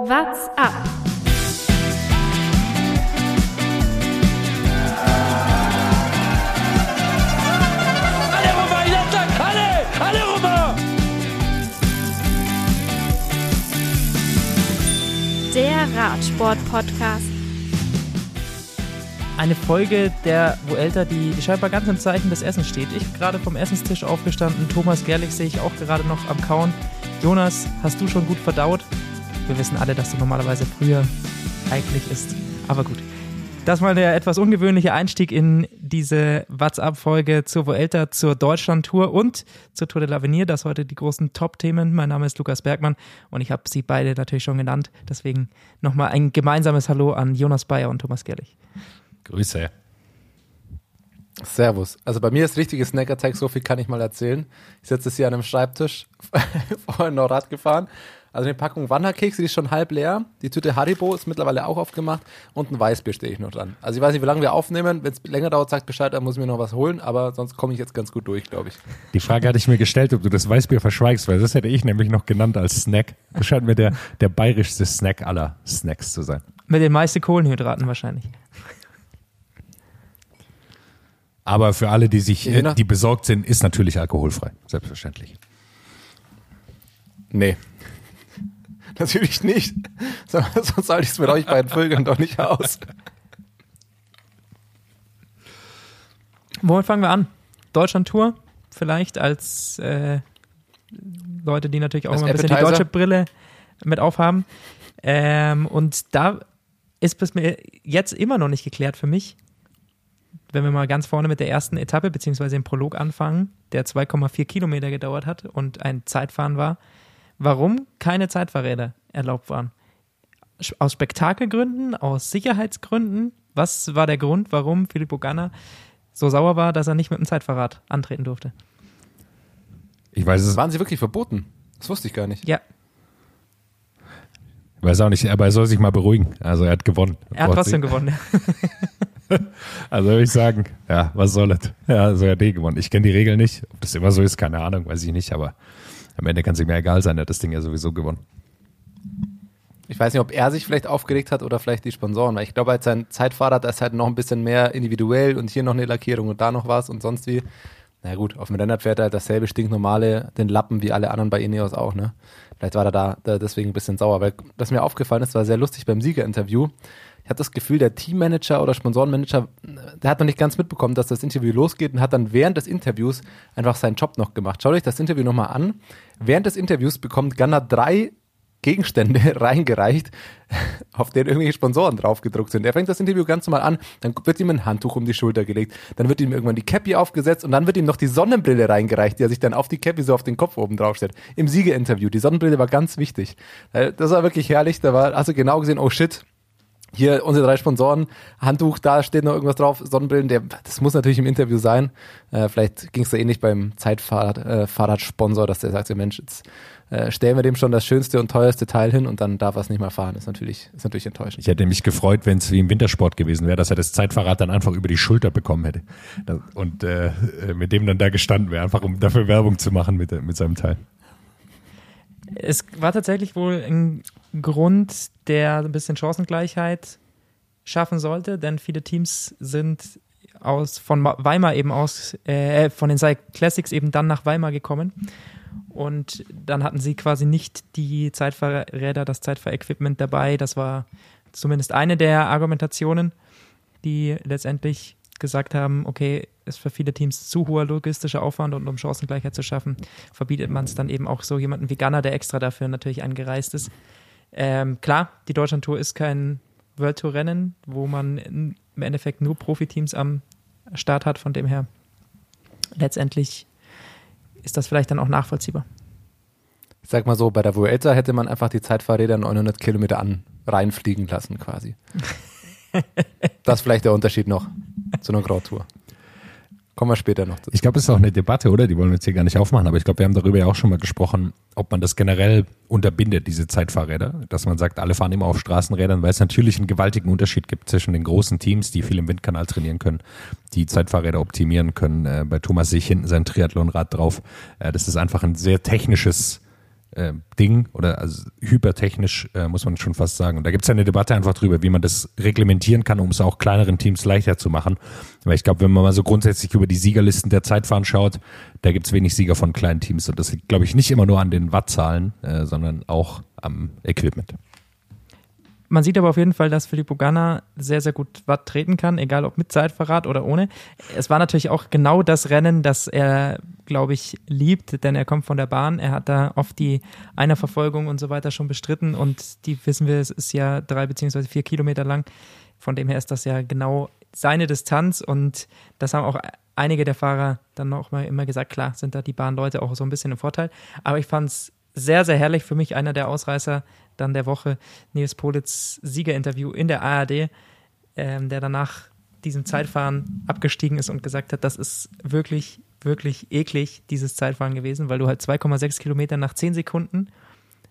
What's up? Romain, il attaque Allez Allez Romain Der Radsport-Podcast. Eine Folge, der Vuelta, die scheinbar ganz im Zeichen des Essens steht. Ich bin gerade vom Essenstisch aufgestanden. Thomas Gerlich sehe ich auch gerade noch am Kauen. Jonas, hast du schon gut verdaut? Wir wissen alle, dass du normalerweise früher eigentlich isst. Aber gut. Das mal der etwas ungewöhnliche Einstieg in diese WhatsApp-Folge zur Vuelta, zur Deutschland-Tour und zur Tour de l'Avenir. Das heute die großen Top-Themen. Mein Name ist Lukas Bergmann und ich habe sie beide natürlich schon genannt. Deswegen nochmal ein gemeinsames Hallo an Jonas Bayer und Thomas Gerlich. Grüße. Servus. Also bei mir ist richtiges Snack Attack, so viel kann ich mal erzählen. Ich sitze jetzt hier an einem Schreibtisch, vorhin noch Rad gefahren. Also eine Packung Wanderkekse, die ist schon halb leer. Die Tüte Haribo ist mittlerweile auch aufgemacht und ein Weißbier stehe ich noch dran. Also ich weiß nicht, wie lange wir aufnehmen. Wenn es länger dauert, sagt Bescheid, dann muss ich mir noch was holen. Aber sonst komme ich jetzt ganz gut durch, glaube ich. Die Frage hatte ich mir gestellt, ob du das Weißbier verschweigst, weil das hätte ich nämlich noch genannt als Snack. Das scheint mir der, der bayerischste Snack aller Snacks zu sein. Mit den meisten Kohlenhydraten wahrscheinlich. Aber für alle, die sich, äh, die besorgt sind, ist natürlich alkoholfrei. Selbstverständlich. Nee. Natürlich nicht. So- Sonst halte ich es mit euch beiden Vögeln doch nicht aus. Womit fangen wir an? Deutschland-Tour, vielleicht als äh, Leute, die natürlich auch Als immer ein bisschen die deutsche Brille mit aufhaben. Ähm, und da ist bis mir jetzt immer noch nicht geklärt für mich, wenn wir mal ganz vorne mit der ersten Etappe beziehungsweise dem Prolog anfangen, der 2,4 Kilometer gedauert hat und ein Zeitfahren war, warum keine Zeitfahrräder erlaubt waren. Aus Spektakelgründen, aus Sicherheitsgründen? Was war der Grund, warum Filippo Ganna so sauer war, dass er nicht mit dem Zeitfahrrad antreten durfte? Ich weiß es, Waren sie wirklich verboten? Das wusste ich gar nicht. Ja, ich weiß auch nicht, aber er soll sich mal beruhigen. Also er hat gewonnen. er hat trotzdem gewonnen. Also würde ich sagen, ja, was soll das? Ja, also er hat eh gewonnen. Ich kenne die Regeln nicht. Ob das immer so ist, keine Ahnung, weiß ich nicht. Aber am Ende kann es ihm ja egal sein. Er hat das Ding ja sowieso gewonnen. Ich weiß nicht, ob er sich vielleicht aufgeregt hat oder vielleicht die Sponsoren, weil ich glaube, als sein Zeitfahrrad, ist halt noch ein bisschen mehr individuell und hier noch eine Lackierung und da noch was und sonst wie. Na gut, auf dem Rennrad fährt er halt dasselbe stinknormale, den Lappen wie alle anderen bei Ineos auch, ne? Vielleicht war er da, da deswegen ein bisschen sauer, weil das mir aufgefallen ist, war sehr lustig beim Siegerinterview. Ich hatte das Gefühl, der Teammanager oder Sponsorenmanager, der hat noch nicht ganz mitbekommen, dass das Interview losgeht und hat dann während des Interviews einfach seinen Job noch gemacht. Schaut euch das Interview nochmal an. Während des Interviews bekommt Gunnar drei Gegenstände reingereicht, auf denen irgendwelche Sponsoren draufgedruckt sind. Er fängt das Interview ganz normal an, dann wird ihm ein Handtuch um die Schulter gelegt, dann wird ihm irgendwann die Cappy aufgesetzt und dann wird ihm noch die Sonnenbrille reingereicht, die er sich dann auf die Cappy so auf den Kopf oben draufstellt. Im Siegerinterview. Die Sonnenbrille war ganz wichtig. Äh, Das war wirklich herrlich. Da war, hast du genau gesehen, oh shit, hier unsere drei Sponsoren, Handtuch, da steht noch irgendwas drauf, Sonnenbrillen, der, das muss natürlich im Interview sein. Äh, vielleicht ging es da ähnlich beim Zeitfahrrad, äh, dass der sagt, so, Mensch, jetzt äh, stellen wir dem schon das schönste und teuerste Teil hin und dann darf er es nicht mehr fahren. Ist natürlich, ist natürlich enttäuschend. Ich hätte mich gefreut, wenn es wie im Wintersport gewesen wäre, dass er das Zeitfahrrad dann einfach über die Schulter bekommen hätte. Und äh, mit dem dann da gestanden wäre, einfach um dafür Werbung zu machen mit, mit seinem Teil. Es war tatsächlich wohl ein Grund, der ein bisschen Chancengleichheit schaffen sollte, denn viele Teams sind aus von Ma- Weimar eben aus, äh, von den Cycle Classics eben dann nach Weimar gekommen. Und dann hatten sie quasi nicht die Zeitfahrräder, das Zeitfahrequipment dabei. Das war zumindest eine der Argumentationen, die letztendlich gesagt haben, okay, ist für viele Teams zu hoher logistischer Aufwand und um Chancengleichheit zu schaffen, verbietet man es dann eben auch so jemanden wie Gunner, der extra dafür natürlich angereist ist. Ähm, klar, die Deutschland-Tour ist kein World Tour-Rennen, wo man in, im Endeffekt nur Profiteams am Start hat, von dem her letztendlich ist das vielleicht dann auch nachvollziehbar. Ich sag mal so, bei der Vuelta hätte man einfach die Zeitfahrräder 900 Kilometer an reinfliegen lassen quasi. das ist vielleicht der Unterschied noch zu einer Grand Tour. Kommen wir später noch dazu. Ich glaube, das ist auch eine Debatte, oder? Die wollen wir jetzt hier gar nicht aufmachen, aber ich glaube, wir haben darüber ja auch schon mal gesprochen, ob man das generell unterbindet, diese Zeitfahrräder. Dass man sagt, alle fahren immer auf Straßenrädern, weil es natürlich einen gewaltigen Unterschied gibt zwischen den großen Teams, die viel im Windkanal trainieren können, die Zeitfahrräder optimieren können. Äh, bei Thomas sehe ich hinten sein Triathlonrad drauf. Äh, das ist einfach ein sehr technisches äh, Ding oder also hypertechnisch, äh, muss man schon fast sagen. Und da gibt es ja eine Debatte einfach drüber, wie man das reglementieren kann, um es auch kleineren Teams leichter zu machen. Weil ich glaube, wenn man mal so grundsätzlich über die Siegerlisten der Zeitfahren schaut, da gibt es wenig Sieger von kleinen Teams. Und das liegt, glaube ich, nicht immer nur an den Wattzahlen, äh, sondern auch am Equipment. Man sieht aber auf jeden Fall, dass Filippo Ganna sehr, sehr gut Watt treten kann, egal ob mit Zeitverrat oder ohne. Es war natürlich auch genau das Rennen, das er, glaube ich, liebt, denn er kommt von der Bahn. Er hat da oft die Einerverfolgung und so weiter schon bestritten und die wissen wir, es ist ja drei beziehungsweise vier Kilometer lang. Von dem her ist das ja genau seine Distanz und das haben auch einige der Fahrer dann noch mal immer gesagt, klar, sind da die Bahnleute auch so ein bisschen im Vorteil. Aber ich fand es sehr, sehr herrlich für mich, einer der Ausreißer dann der Woche, Nils Politz Siegerinterview in der ARD, ähm, der danach diesem Zeitfahren abgestiegen ist und gesagt hat, das ist wirklich, wirklich eklig, dieses Zeitfahren gewesen, weil du halt 2,6 Kilometer nach 10 Sekunden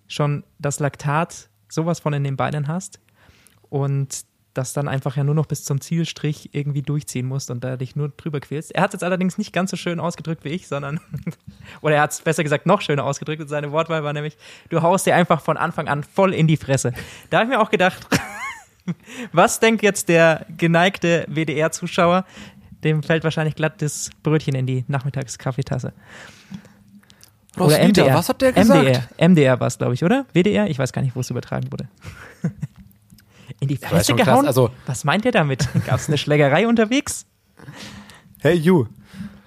schon das Laktat sowas von in den Beinen hast und das dann einfach ja nur noch bis zum Zielstrich irgendwie durchziehen musst und da dich nur drüber quälst. Er hat es jetzt allerdings nicht ganz so schön ausgedrückt wie ich, sondern, oder er hat es besser gesagt noch schöner ausgedrückt und seine Wortwahl war nämlich, du haust dir einfach von Anfang an voll in die Fresse. Da habe ich mir auch gedacht, was denkt jetzt der geneigte WDR-Zuschauer? Dem fällt wahrscheinlich glatt das Brötchen in die Nachmittagskaffeetasse. Oder Roswitha, MDR. was hat der gesagt? MDR, MDR war es, glaube ich, oder? WDR? Ich weiß gar nicht, wo es übertragen wurde. In die Fresse krass, gehauen? also- Was meint ihr damit? Gab es eine Schlägerei unterwegs? Hey, you.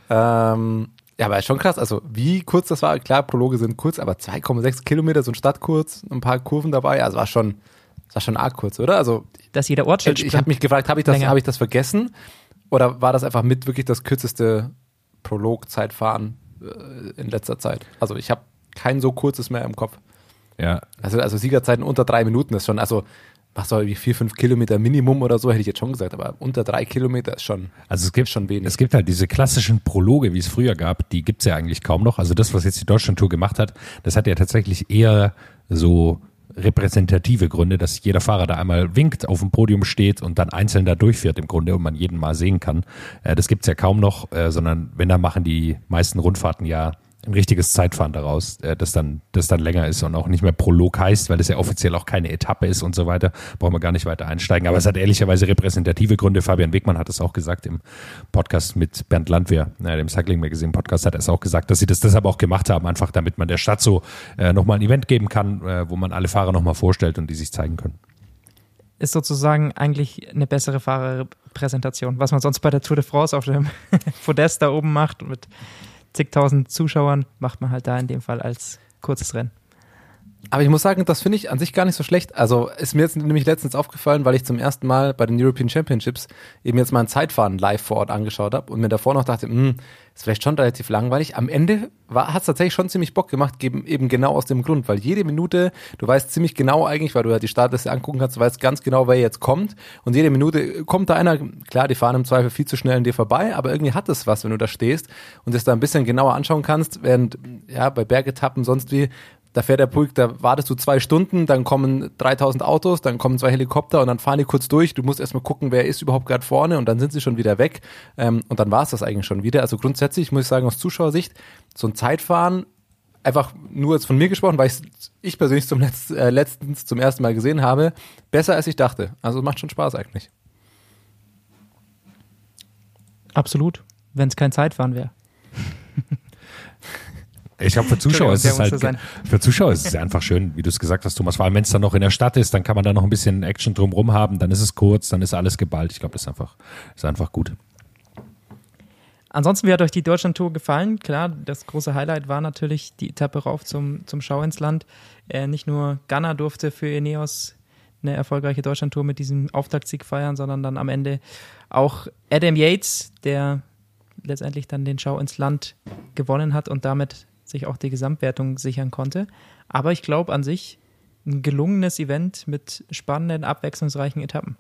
Ähm, ja, aber ist schon krass. Also, wie kurz das war, klar, Prologe sind kurz, aber 2,6 Kilometer, so ein Stadtkurs, ein paar Kurven dabei, also war schon, war schon arg kurz, oder? Also, Dass jeder Ortsschild ich habe mich gefragt, habe ich, das- hab ich das vergessen? Oder war das einfach mit wirklich das kürzeste Prolog-Zeitfahren äh, in letzter Zeit? Also, ich habe kein so kurzes mehr im Kopf. Ja, Also, also Siegerzeiten unter drei Minuten ist schon, also, was soll wie vier, fünf Kilometer Minimum oder so, hätte ich jetzt schon gesagt, aber unter drei Kilometer ist schon, Also es gibt schon wenig. Es gibt halt diese klassischen Prologe, wie es früher gab, die gibt's ja eigentlich kaum noch. Also das, was jetzt die Deutschlandtour gemacht hat, das hat ja tatsächlich eher so repräsentative Gründe, dass jeder Fahrer da einmal winkt, auf dem Podium steht und dann einzeln da durchfährt im Grunde und man jeden mal sehen kann. Äh, das gibt's ja kaum noch, äh, sondern wenn, dann machen die meisten Rundfahrten ja ein richtiges Zeitfahren daraus, äh, das dann, das dann länger ist und auch nicht mehr Prolog heißt, weil es ja offiziell auch keine Etappe ist und so weiter. Brauchen wir gar nicht weiter einsteigen. Aber es hat ehrlicherweise repräsentative Gründe. Fabian Wegmann hat es auch gesagt im Podcast mit Bernd Landwehr, äh, dem Cycling Magazine Podcast, hat er es auch gesagt, dass sie das deshalb auch gemacht haben, einfach damit man der Stadt so äh, nochmal ein Event geben kann, äh, wo man alle Fahrer nochmal vorstellt und die sich zeigen können. ist sozusagen eigentlich eine bessere Fahrerpräsentation, was man sonst bei der Tour de France auf dem Podest da oben macht mit zigtausend Zuschauern, macht man halt da in dem Fall als kurzes Rennen. Aber ich muss sagen, das finde ich an sich gar nicht so schlecht. Also ist mir jetzt nämlich letztens aufgefallen, weil ich zum ersten Mal bei den European Championships eben jetzt mal ein Zeitfahren live vor Ort angeschaut habe und mir davor noch dachte, hm, ist vielleicht schon relativ langweilig. Am Ende hat es tatsächlich schon ziemlich Bock gemacht, eben, genau aus dem Grund, weil jede Minute, du weißt ziemlich genau eigentlich, weil du ja die Startliste angucken kannst, du weißt ganz genau, wer jetzt kommt und jede Minute kommt da einer, klar, die fahren im Zweifel viel zu schnell an dir vorbei, aber irgendwie hat es was, wenn du da stehst und es da ein bisschen genauer anschauen kannst, während, ja, bei Bergetappen sonst wie, da fährt der Pulk, da wartest du zwei Stunden, dann kommen 3000 Autos, dann kommen zwei Helikopter und dann fahren die kurz durch. Du musst erstmal gucken, wer ist überhaupt gerade vorne und dann sind sie schon wieder weg. Ähm, und dann war es das eigentlich schon wieder. Also grundsätzlich muss ich sagen, aus Zuschauersicht, so ein Zeitfahren, einfach nur jetzt von mir gesprochen, weil ich ich persönlich zum Letz, äh, letztens zum ersten Mal gesehen habe, besser als ich dachte. Also macht schon Spaß eigentlich. Absolut, wenn es kein Zeitfahren wäre. Ich glaube, für Zuschauer ist es halt, für Zuschauer ist es einfach schön, wie du es gesagt hast, Thomas. Vor allem, wenn es dann noch in der Stadt ist, dann kann man da noch ein bisschen Action drumrum haben, dann ist es kurz, dann ist alles geballt. Ich glaube, das ist einfach, ist einfach gut. Ansonsten, wie hat euch die Deutschland-Tour gefallen? Klar, das große Highlight war natürlich die Etappe rauf zum, zum Schau ins Land. Äh, nicht nur Ghana durfte für Ineos eine erfolgreiche Deutschland-Tour mit diesem Auftaktsieg feiern, sondern dann am Ende auch Adam Yates, der letztendlich dann den Schau ins Land gewonnen hat und damit sich auch die Gesamtwertung sichern konnte. Aber ich glaube an sich ein gelungenes Event mit spannenden, abwechslungsreichen Etappen.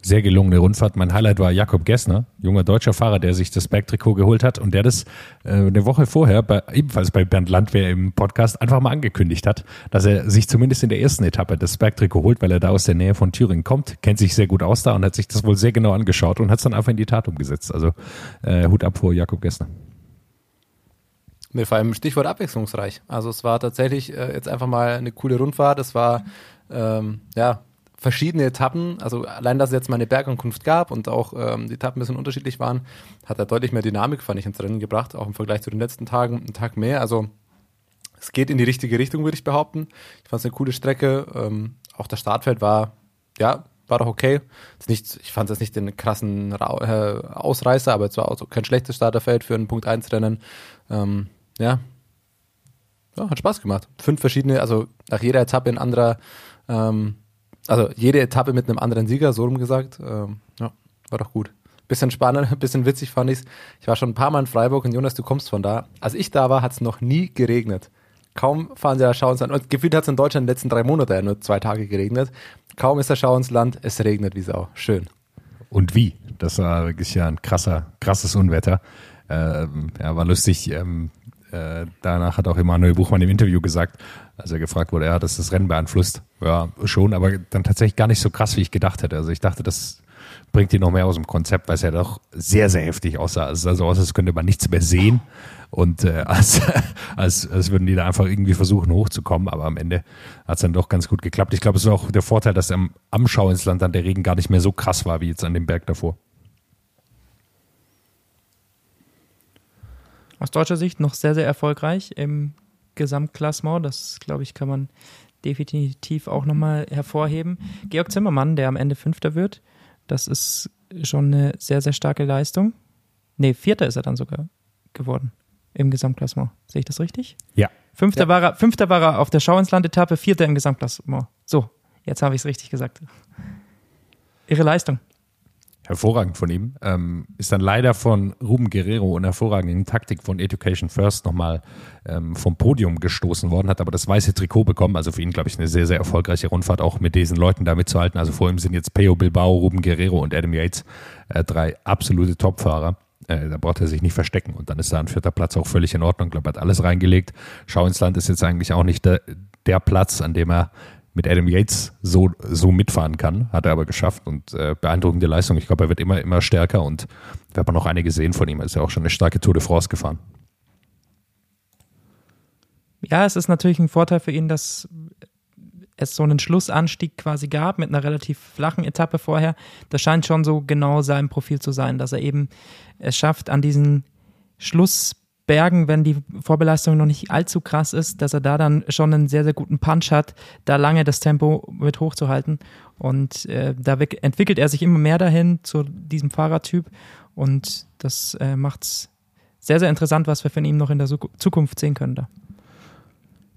Sehr gelungene Rundfahrt. Mein Highlight war Jakob Gessner, junger deutscher Fahrer, der sich das Bergtrikot geholt hat und der das äh, eine Woche vorher, bei, ebenfalls bei Bernd Landwehr im Podcast, einfach mal angekündigt hat, dass er sich zumindest in der ersten Etappe das Bergtrikot holt, weil er da aus der Nähe von Thüringen kommt, kennt sich sehr gut aus da und hat sich das wohl sehr genau angeschaut und hat es dann einfach in die Tat umgesetzt. Also äh, Hut ab vor Jakob Gessner. Mit vor allem Stichwort abwechslungsreich. Also es war tatsächlich äh, jetzt einfach mal eine coole Rundfahrt. Es war ähm, ja verschiedene Etappen. Also allein, dass es jetzt mal eine Bergankunft gab und auch ähm, die Etappen ein bisschen unterschiedlich waren, hat er deutlich mehr Dynamik, fand ich, ins Rennen gebracht, auch im Vergleich zu den letzten Tagen, einen Tag mehr. Also es geht in die richtige Richtung, würde ich behaupten. Ich fand es eine coole Strecke. Ähm, auch das Startfeld war, ja, war doch okay. Nicht, ich fand es nicht den krassen Ra äh, Ausreißer, aber es war auch kein schlechtes Starterfeld für ein Punkt 1 Rennen. Ähm, ja. ja, hat Spaß gemacht. Fünf verschiedene, also nach jeder Etappe ein anderer, ähm, also jede Etappe mit einem anderen Sieger, so rum gesagt. Ähm, ja, war doch gut. Bisschen spannend, bisschen witzig fand ich's. Ich war schon ein paar Mal in Freiburg und Jonas, du kommst von da. Als ich da war, hat es noch nie geregnet. Kaum fahren sie da Schauensland. Und gefühlt hat es in Deutschland in den letzten drei Monaten ja nur zwei Tage geregnet. Kaum ist der Schauensland, es regnet wie Sau. Schön. Und wie? Das war wirklich ja ein krasser, krasses Unwetter. Ähm, ja, war lustig. Ähm, äh, danach hat auch Emanuel Buchmann im Interview gesagt, als er gefragt wurde, er hat das Rennen beeinflusst. Ja, schon, aber dann tatsächlich gar nicht so krass, wie ich gedacht hätte. Also ich dachte, das bringt ihn noch mehr aus dem Konzept, weil es ja doch sehr, sehr heftig aussah. Es sah so aus, als könnte man nichts mehr sehen und äh, als, als, als würden die da einfach irgendwie versuchen hochzukommen, aber am Ende hat es dann doch ganz gut geklappt. Ich glaube, es ist auch der Vorteil, dass am, am Schau ins Land dann der Regen gar nicht mehr so krass war wie jetzt an dem Berg davor. Aus deutscher Sicht noch sehr, sehr erfolgreich im Gesamtklassement. Das, glaube ich, kann man definitiv auch nochmal hervorheben. Georg Zimmermann, der am Ende Fünfter wird, das ist schon eine sehr, sehr starke Leistung. Nee, Vierter ist er dann sogar geworden im Gesamtklassement. Sehe ich das richtig? Ja. Fünfter, Ja. War, er, Fünfter war er auf der Schau ins Land-Etappe, Vierter im Gesamtklassement. So, jetzt habe ich es richtig gesagt. Ihre Leistung. Hervorragend von ihm. Ähm, ist dann leider von Ruben Guerrero und hervorragenden Taktik von Education First nochmal ähm, vom Podium gestoßen worden, hat aber das weiße Trikot bekommen. Also für ihn, glaube ich, eine sehr, sehr erfolgreiche Rundfahrt, auch mit diesen Leuten da mitzuhalten. Also vor ihm sind jetzt Peo Bilbao, Ruben Guerrero und Adam Yates, äh, drei absolute Topfahrer. Äh, da braucht er sich nicht verstecken. Und dann ist da ein vierter Platz auch völlig in Ordnung. Ich glaube, er hat alles reingelegt. Schau ins Land ist jetzt eigentlich auch nicht der, der Platz, an dem er mit Adam Yates so, so mitfahren kann. Hat er aber geschafft und äh, beeindruckende Leistung. Ich glaube, er wird immer, immer stärker und wir haben noch einige gesehen von ihm. Er ist ja auch schon eine starke Tour de France gefahren. Ja, es ist natürlich ein Vorteil für ihn, dass es so einen Schlussanstieg quasi gab mit einer relativ flachen Etappe vorher. Das scheint schon so genau sein Profil zu sein, dass er eben es schafft, an diesen Schlussbergen, wenn die Vorbelastung noch nicht allzu krass ist, dass er da dann schon einen sehr, sehr guten Punch hat, da lange das Tempo mit hochzuhalten. Und äh, da entwickelt er sich immer mehr dahin zu diesem Fahrertyp. Und das äh, macht es sehr, sehr interessant, was wir von ihm noch in der Zukunft sehen können da.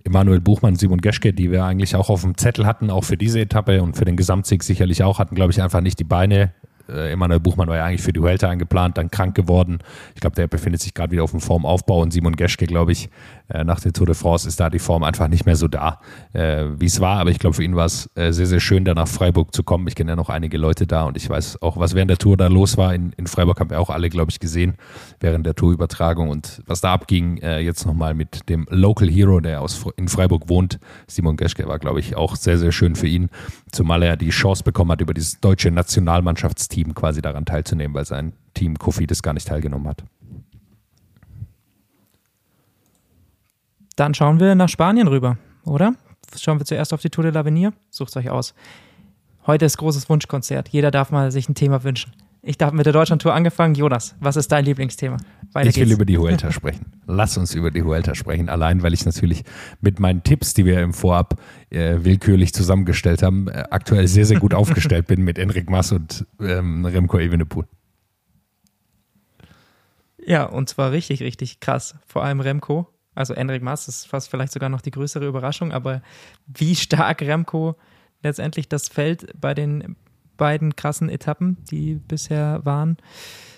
Emanuel Buchmann, Simon Geschke, die wir eigentlich auch auf dem Zettel hatten, auch für diese Etappe und für den Gesamtsieg sicherlich auch, hatten, glaube ich, einfach nicht die Beine. Äh, Emanuel Buchmann war ja eigentlich für die Vuelta eingeplant, dann krank geworden. Ich glaube, der befindet sich gerade wieder auf dem Formaufbau und Simon Geschke, glaube ich, äh, nach der Tour de France ist da die Form einfach nicht mehr so da, äh, wie es war. Aber ich glaube, für ihn war es äh, sehr, sehr schön, da nach Freiburg zu kommen. Ich kenne ja noch einige Leute da und ich weiß auch, was während der Tour da los war. In, in Freiburg haben wir auch alle, glaube ich, gesehen während der Tourübertragung und was da abging, äh, jetzt nochmal mit dem Local Hero, der aus, in Freiburg wohnt. Simon Geschke war, glaube ich, auch sehr, sehr schön für ihn, zumal er die Chance bekommen hat, über dieses deutsche Nationalmannschaftsteam quasi daran teilzunehmen, weil sein Team Kofidis gar nicht teilgenommen hat. Dann schauen wir nach Spanien rüber, oder? Schauen wir zuerst auf die Tour de l'Avenir. Sucht euch aus. Heute ist großes Wunschkonzert. Jeder darf mal sich ein Thema wünschen. Ich darf mit der Deutschlandtour angefangen. Jonas, was ist dein Lieblingsthema? Weiter ich will geht's. über die Huelta sprechen. Lass uns über die Huelta sprechen. Allein, weil ich natürlich mit meinen Tipps, die wir im Vorab äh, willkürlich zusammengestellt haben, äh, aktuell sehr, sehr gut aufgestellt bin mit Enric Mas und ähm, Remco Evenepoel. Ja, und zwar richtig, richtig krass. Vor allem Remco. Also Enric Mas ist fast vielleicht sogar noch die größere Überraschung, aber wie stark Remco letztendlich das Feld bei den beiden krassen Etappen, die bisher waren,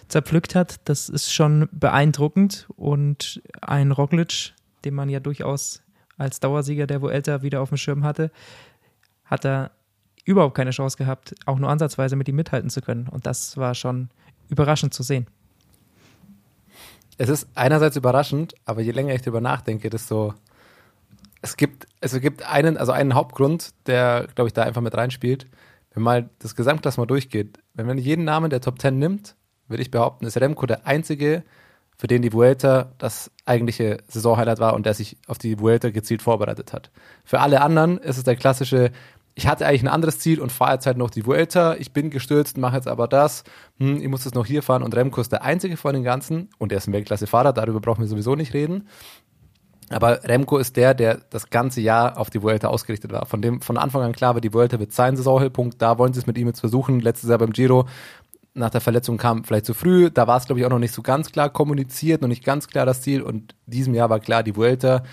zerpflückt hat, das ist schon beeindruckend. Und ein Roglic, den man ja durchaus als Dauersieger der Vuelta wieder auf dem Schirm hatte, hat er überhaupt keine Chance gehabt, auch nur ansatzweise mit ihm mithalten zu können. Und das war schon überraschend zu sehen. Es ist einerseits überraschend, aber je länger ich darüber nachdenke, desto es gibt, es gibt einen, also einen Hauptgrund, der, glaube ich, da einfach mit reinspielt. Wenn mal das Gesamtklassement durchgeht, wenn man jeden Namen der Top 10 nimmt, würde ich behaupten, ist Remco der einzige für den die Vuelta das eigentliche Saisonhighlight war und der sich auf die Vuelta gezielt vorbereitet hat. Für alle anderen ist es der klassische, ich hatte eigentlich ein anderes Ziel und fahre jetzt halt noch die Vuelta, ich bin gestürzt, mache jetzt aber das, hm, ich muss jetzt noch hier fahren und Remco ist der einzige von den ganzen und er ist ein Weltklasse-Fahrer, darüber brauchen wir sowieso nicht reden. Aber Remco ist der, der das ganze Jahr auf die Vuelta ausgerichtet war. Von dem von Anfang an klar war, die Vuelta wird sein Saisonhöhepunkt. Da wollen sie es mit ihm jetzt versuchen. Letztes Jahr beim Giro nach der Verletzung kam vielleicht zu früh. Da war es, glaube ich, auch noch nicht so ganz klar kommuniziert, noch nicht ganz klar das Ziel. Und diesem Jahr war klar, die Vuelta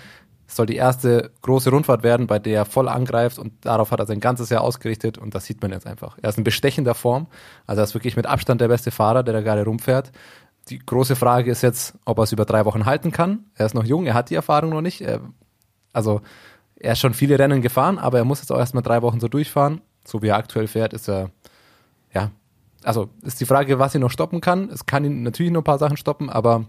soll die erste große Rundfahrt werden, bei der er voll angreift. Und darauf hat er sein ganzes Jahr ausgerichtet. Und das sieht man jetzt einfach. Er ist in bestechender Form. Also er ist wirklich mit Abstand der beste Fahrer, der da gerade rumfährt. Die große Frage ist jetzt, ob er es über drei Wochen halten kann. Er ist noch jung, er hat die Erfahrung noch nicht. Er, also er ist schon viele Rennen gefahren, aber er muss jetzt auch erstmal drei Wochen so durchfahren. So wie er aktuell fährt, ist er ja also ist die Frage, was ihn noch stoppen kann. Es kann ihn natürlich noch ein paar Sachen stoppen, aber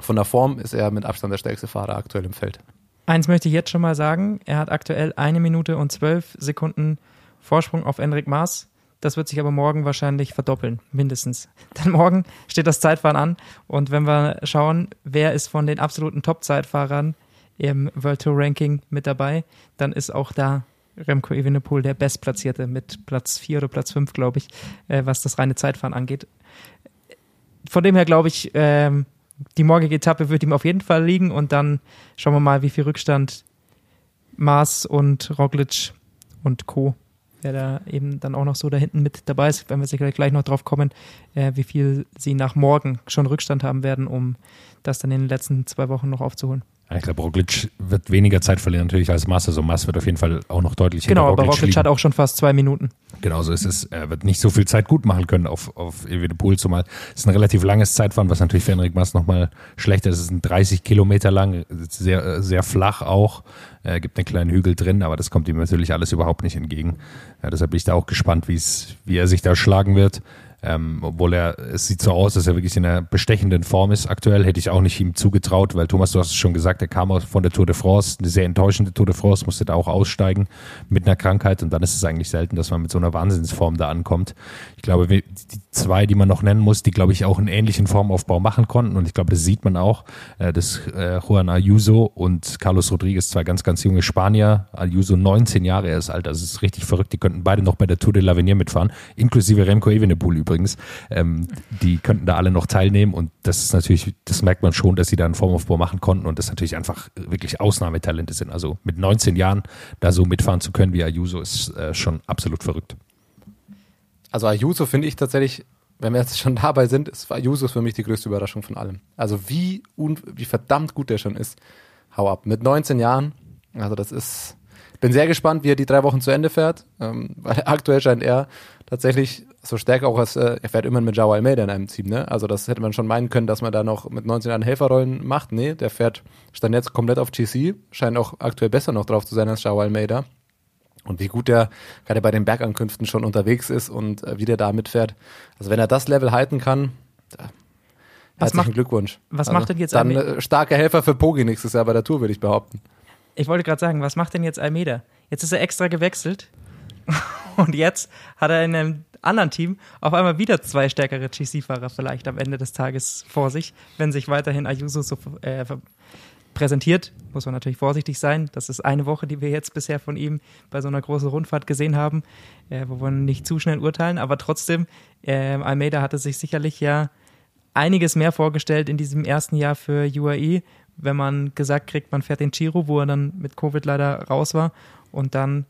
von der Form ist er mit Abstand der stärkste Fahrer aktuell im Feld. Eins möchte ich jetzt schon mal sagen, er hat aktuell eine Minute und zwölf Sekunden Vorsprung auf Enric Maas. Das wird sich aber morgen wahrscheinlich verdoppeln, mindestens. Denn morgen steht das Zeitfahren an und wenn wir schauen, wer ist von den absoluten Top-Zeitfahrern im World Tour Ranking mit dabei, dann ist auch da Remco Evenepoel der Bestplatzierte mit Platz 4 oder Platz 5, glaube ich, äh, was das reine Zeitfahren angeht. Von dem her glaube ich, ähm, die morgige Etappe wird ihm auf jeden Fall liegen und dann schauen wir mal, wie viel Rückstand Maas und Roglic und Co. Wer da eben dann auch noch so da hinten mit dabei ist, wenn wir sicher gleich noch drauf kommen, äh, wie viel sie nach morgen schon Rückstand haben werden, um das dann in den letzten zwei Wochen noch aufzuholen. Ich glaube, Roglic wird weniger Zeit verlieren natürlich als Mass. Also Mass wird auf jeden Fall auch noch deutlich Genau, aber Roglic liegen. hat auch schon fast zwei Minuten. Genau, so ist es. Er wird nicht so viel Zeit gut machen können auf, auf Evenepoel, zumal es ist ein relativ langes Zeitfahren, was natürlich für Enric Mass nochmal schlechter ist. Es ist 30 Kilometer lang, sehr, sehr flach auch. Er gibt einen kleinen Hügel drin, aber das kommt ihm natürlich alles überhaupt nicht entgegen. Ja, deshalb bin ich da auch gespannt, wie es, wie er sich da schlagen wird. Ähm, obwohl er, es sieht so aus, dass er wirklich in einer bestechenden Form ist. Aktuell. Hätte ich auch nicht ihm zugetraut, weil Thomas, du hast es schon gesagt, er kam von der Tour de France, eine sehr enttäuschende Tour de France, musste da auch aussteigen mit einer Krankheit. Und dann ist es eigentlich selten, dass man mit so einer Wahnsinnsform da ankommt. Ich glaube, die zwei, die man noch nennen muss, die glaube ich auch einen ähnlichen Formaufbau machen konnten. Und ich glaube, das sieht man auch, äh, dass äh, Juan Ayuso und Carlos Rodriguez, zwei ganz, ganz junge Spanier, Ayuso 19 Jahre, er ist alt, also es ist richtig verrückt, die könnten beide noch bei der Tour de l'Avenir mitfahren, inklusive Remco Evenepoel übrigens. Ähm, die könnten da alle noch teilnehmen und das ist natürlich, das merkt man schon, dass sie da einen Formaufbau machen konnten und das natürlich einfach wirklich Ausnahmetalente sind. Also mit 19 Jahren da so mitfahren zu können wie Ayuso ist äh, schon absolut verrückt. Also Ayuso finde ich tatsächlich, wenn wir jetzt schon dabei sind, ist Ayuso für mich die größte Überraschung von allem. Also wie, wie verdammt gut der schon ist. Hau ab. Mit 19 Jahren, also das ist, bin sehr gespannt, wie er die drei Wochen zu Ende fährt, ähm, weil aktuell scheint er tatsächlich so stärker auch als, äh, er fährt immer mit Joao Almeida in einem Team, ne? Also das hätte man schon meinen können, dass man da noch mit 19 Jahren Helferrollen macht. Nee, der fährt, stand jetzt komplett auf GC, scheint auch aktuell besser noch drauf zu sein als Joao Almeida. Und wie gut der gerade bei den Bergankünften schon unterwegs ist und äh, wie der da mitfährt. Also wenn er das Level halten kann, da, was herzlichen macht, Glückwunsch. Was also macht denn jetzt Dann äh, starker Helfer für Pogi nächstes Jahr bei der Tour, würde ich behaupten. Ich wollte gerade sagen, was macht denn jetzt Almeida? Jetzt ist er extra gewechselt und jetzt hat er in einem anderen Team auf einmal wieder zwei stärkere GC-Fahrer vielleicht am Ende des Tages vor sich, wenn sich weiterhin Ayuso so äh, präsentiert. Muss man natürlich vorsichtig sein. Das ist eine Woche, die wir jetzt bisher von ihm bei so einer großen Rundfahrt gesehen haben, äh, wo wir nicht zu schnell urteilen. Aber trotzdem, äh, Almeida hatte sich sicherlich ja einiges mehr vorgestellt in diesem ersten Jahr für UAE, wenn man gesagt kriegt, man fährt den Giro, wo er dann mit Covid leider raus war und dann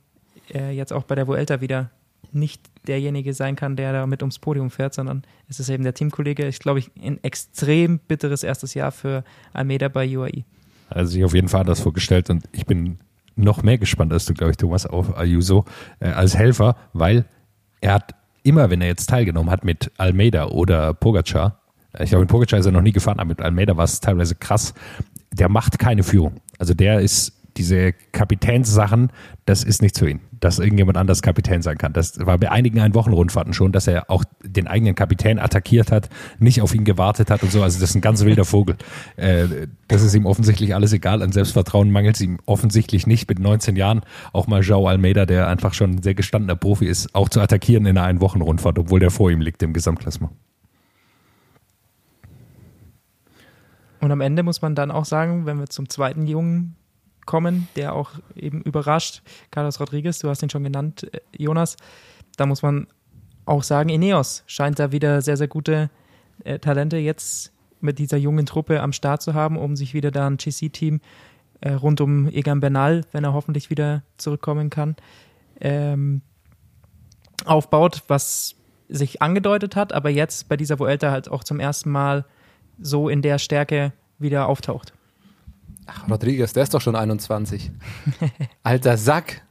äh, jetzt auch bei der Vuelta wieder nicht derjenige sein kann, der da mit ums Podium fährt, sondern es ist eben der Teamkollege. Ich glaube, ich ein extrem bitteres erstes Jahr für Almeida bei UAE. Also sich auf jeden Fall das vorgestellt und ich bin noch mehr gespannt als du, glaube ich, Thomas, auf Ayuso äh, als Helfer, weil er hat immer, wenn er jetzt teilgenommen hat mit Almeida oder Pogacar, äh, ich glaube, mit Pogacar ist er noch nie gefahren, aber mit Almeida war es teilweise krass, der macht keine Führung. Also der ist diese Kapitänssachen, das ist nicht zu ihm, dass irgendjemand anders Kapitän sein kann. Das war bei einigen Einwochenrundfahrten schon, dass er auch den eigenen Kapitän attackiert hat, nicht auf ihn gewartet hat und so. Also das ist ein ganz wilder Vogel. Äh, das ist ihm offensichtlich alles egal. An Selbstvertrauen mangelt es ihm offensichtlich nicht mit 19 Jahren. Auch mal Joao Almeida, der einfach schon ein sehr gestandener Profi ist, auch zu attackieren in einer Einwochenrundfahrt, obwohl der vor ihm liegt im Gesamtklassement. Und am Ende muss man dann auch sagen, wenn wir zum zweiten Jungen kommen, der auch eben überrascht, Carlos Rodriguez, du hast ihn schon genannt, äh, Jonas, da muss man auch sagen, Ineos scheint da wieder sehr, sehr gute äh, Talente jetzt mit dieser jungen Truppe am Start zu haben, um sich wieder da ein GC-Team äh, rund um Egan Bernal, wenn er hoffentlich wieder zurückkommen kann, ähm, aufbaut, was sich angedeutet hat, aber jetzt bei dieser Vuelta halt auch zum ersten Mal so in der Stärke wieder auftaucht. Ach, Rodriguez, der ist doch schon 21. Alter Sack.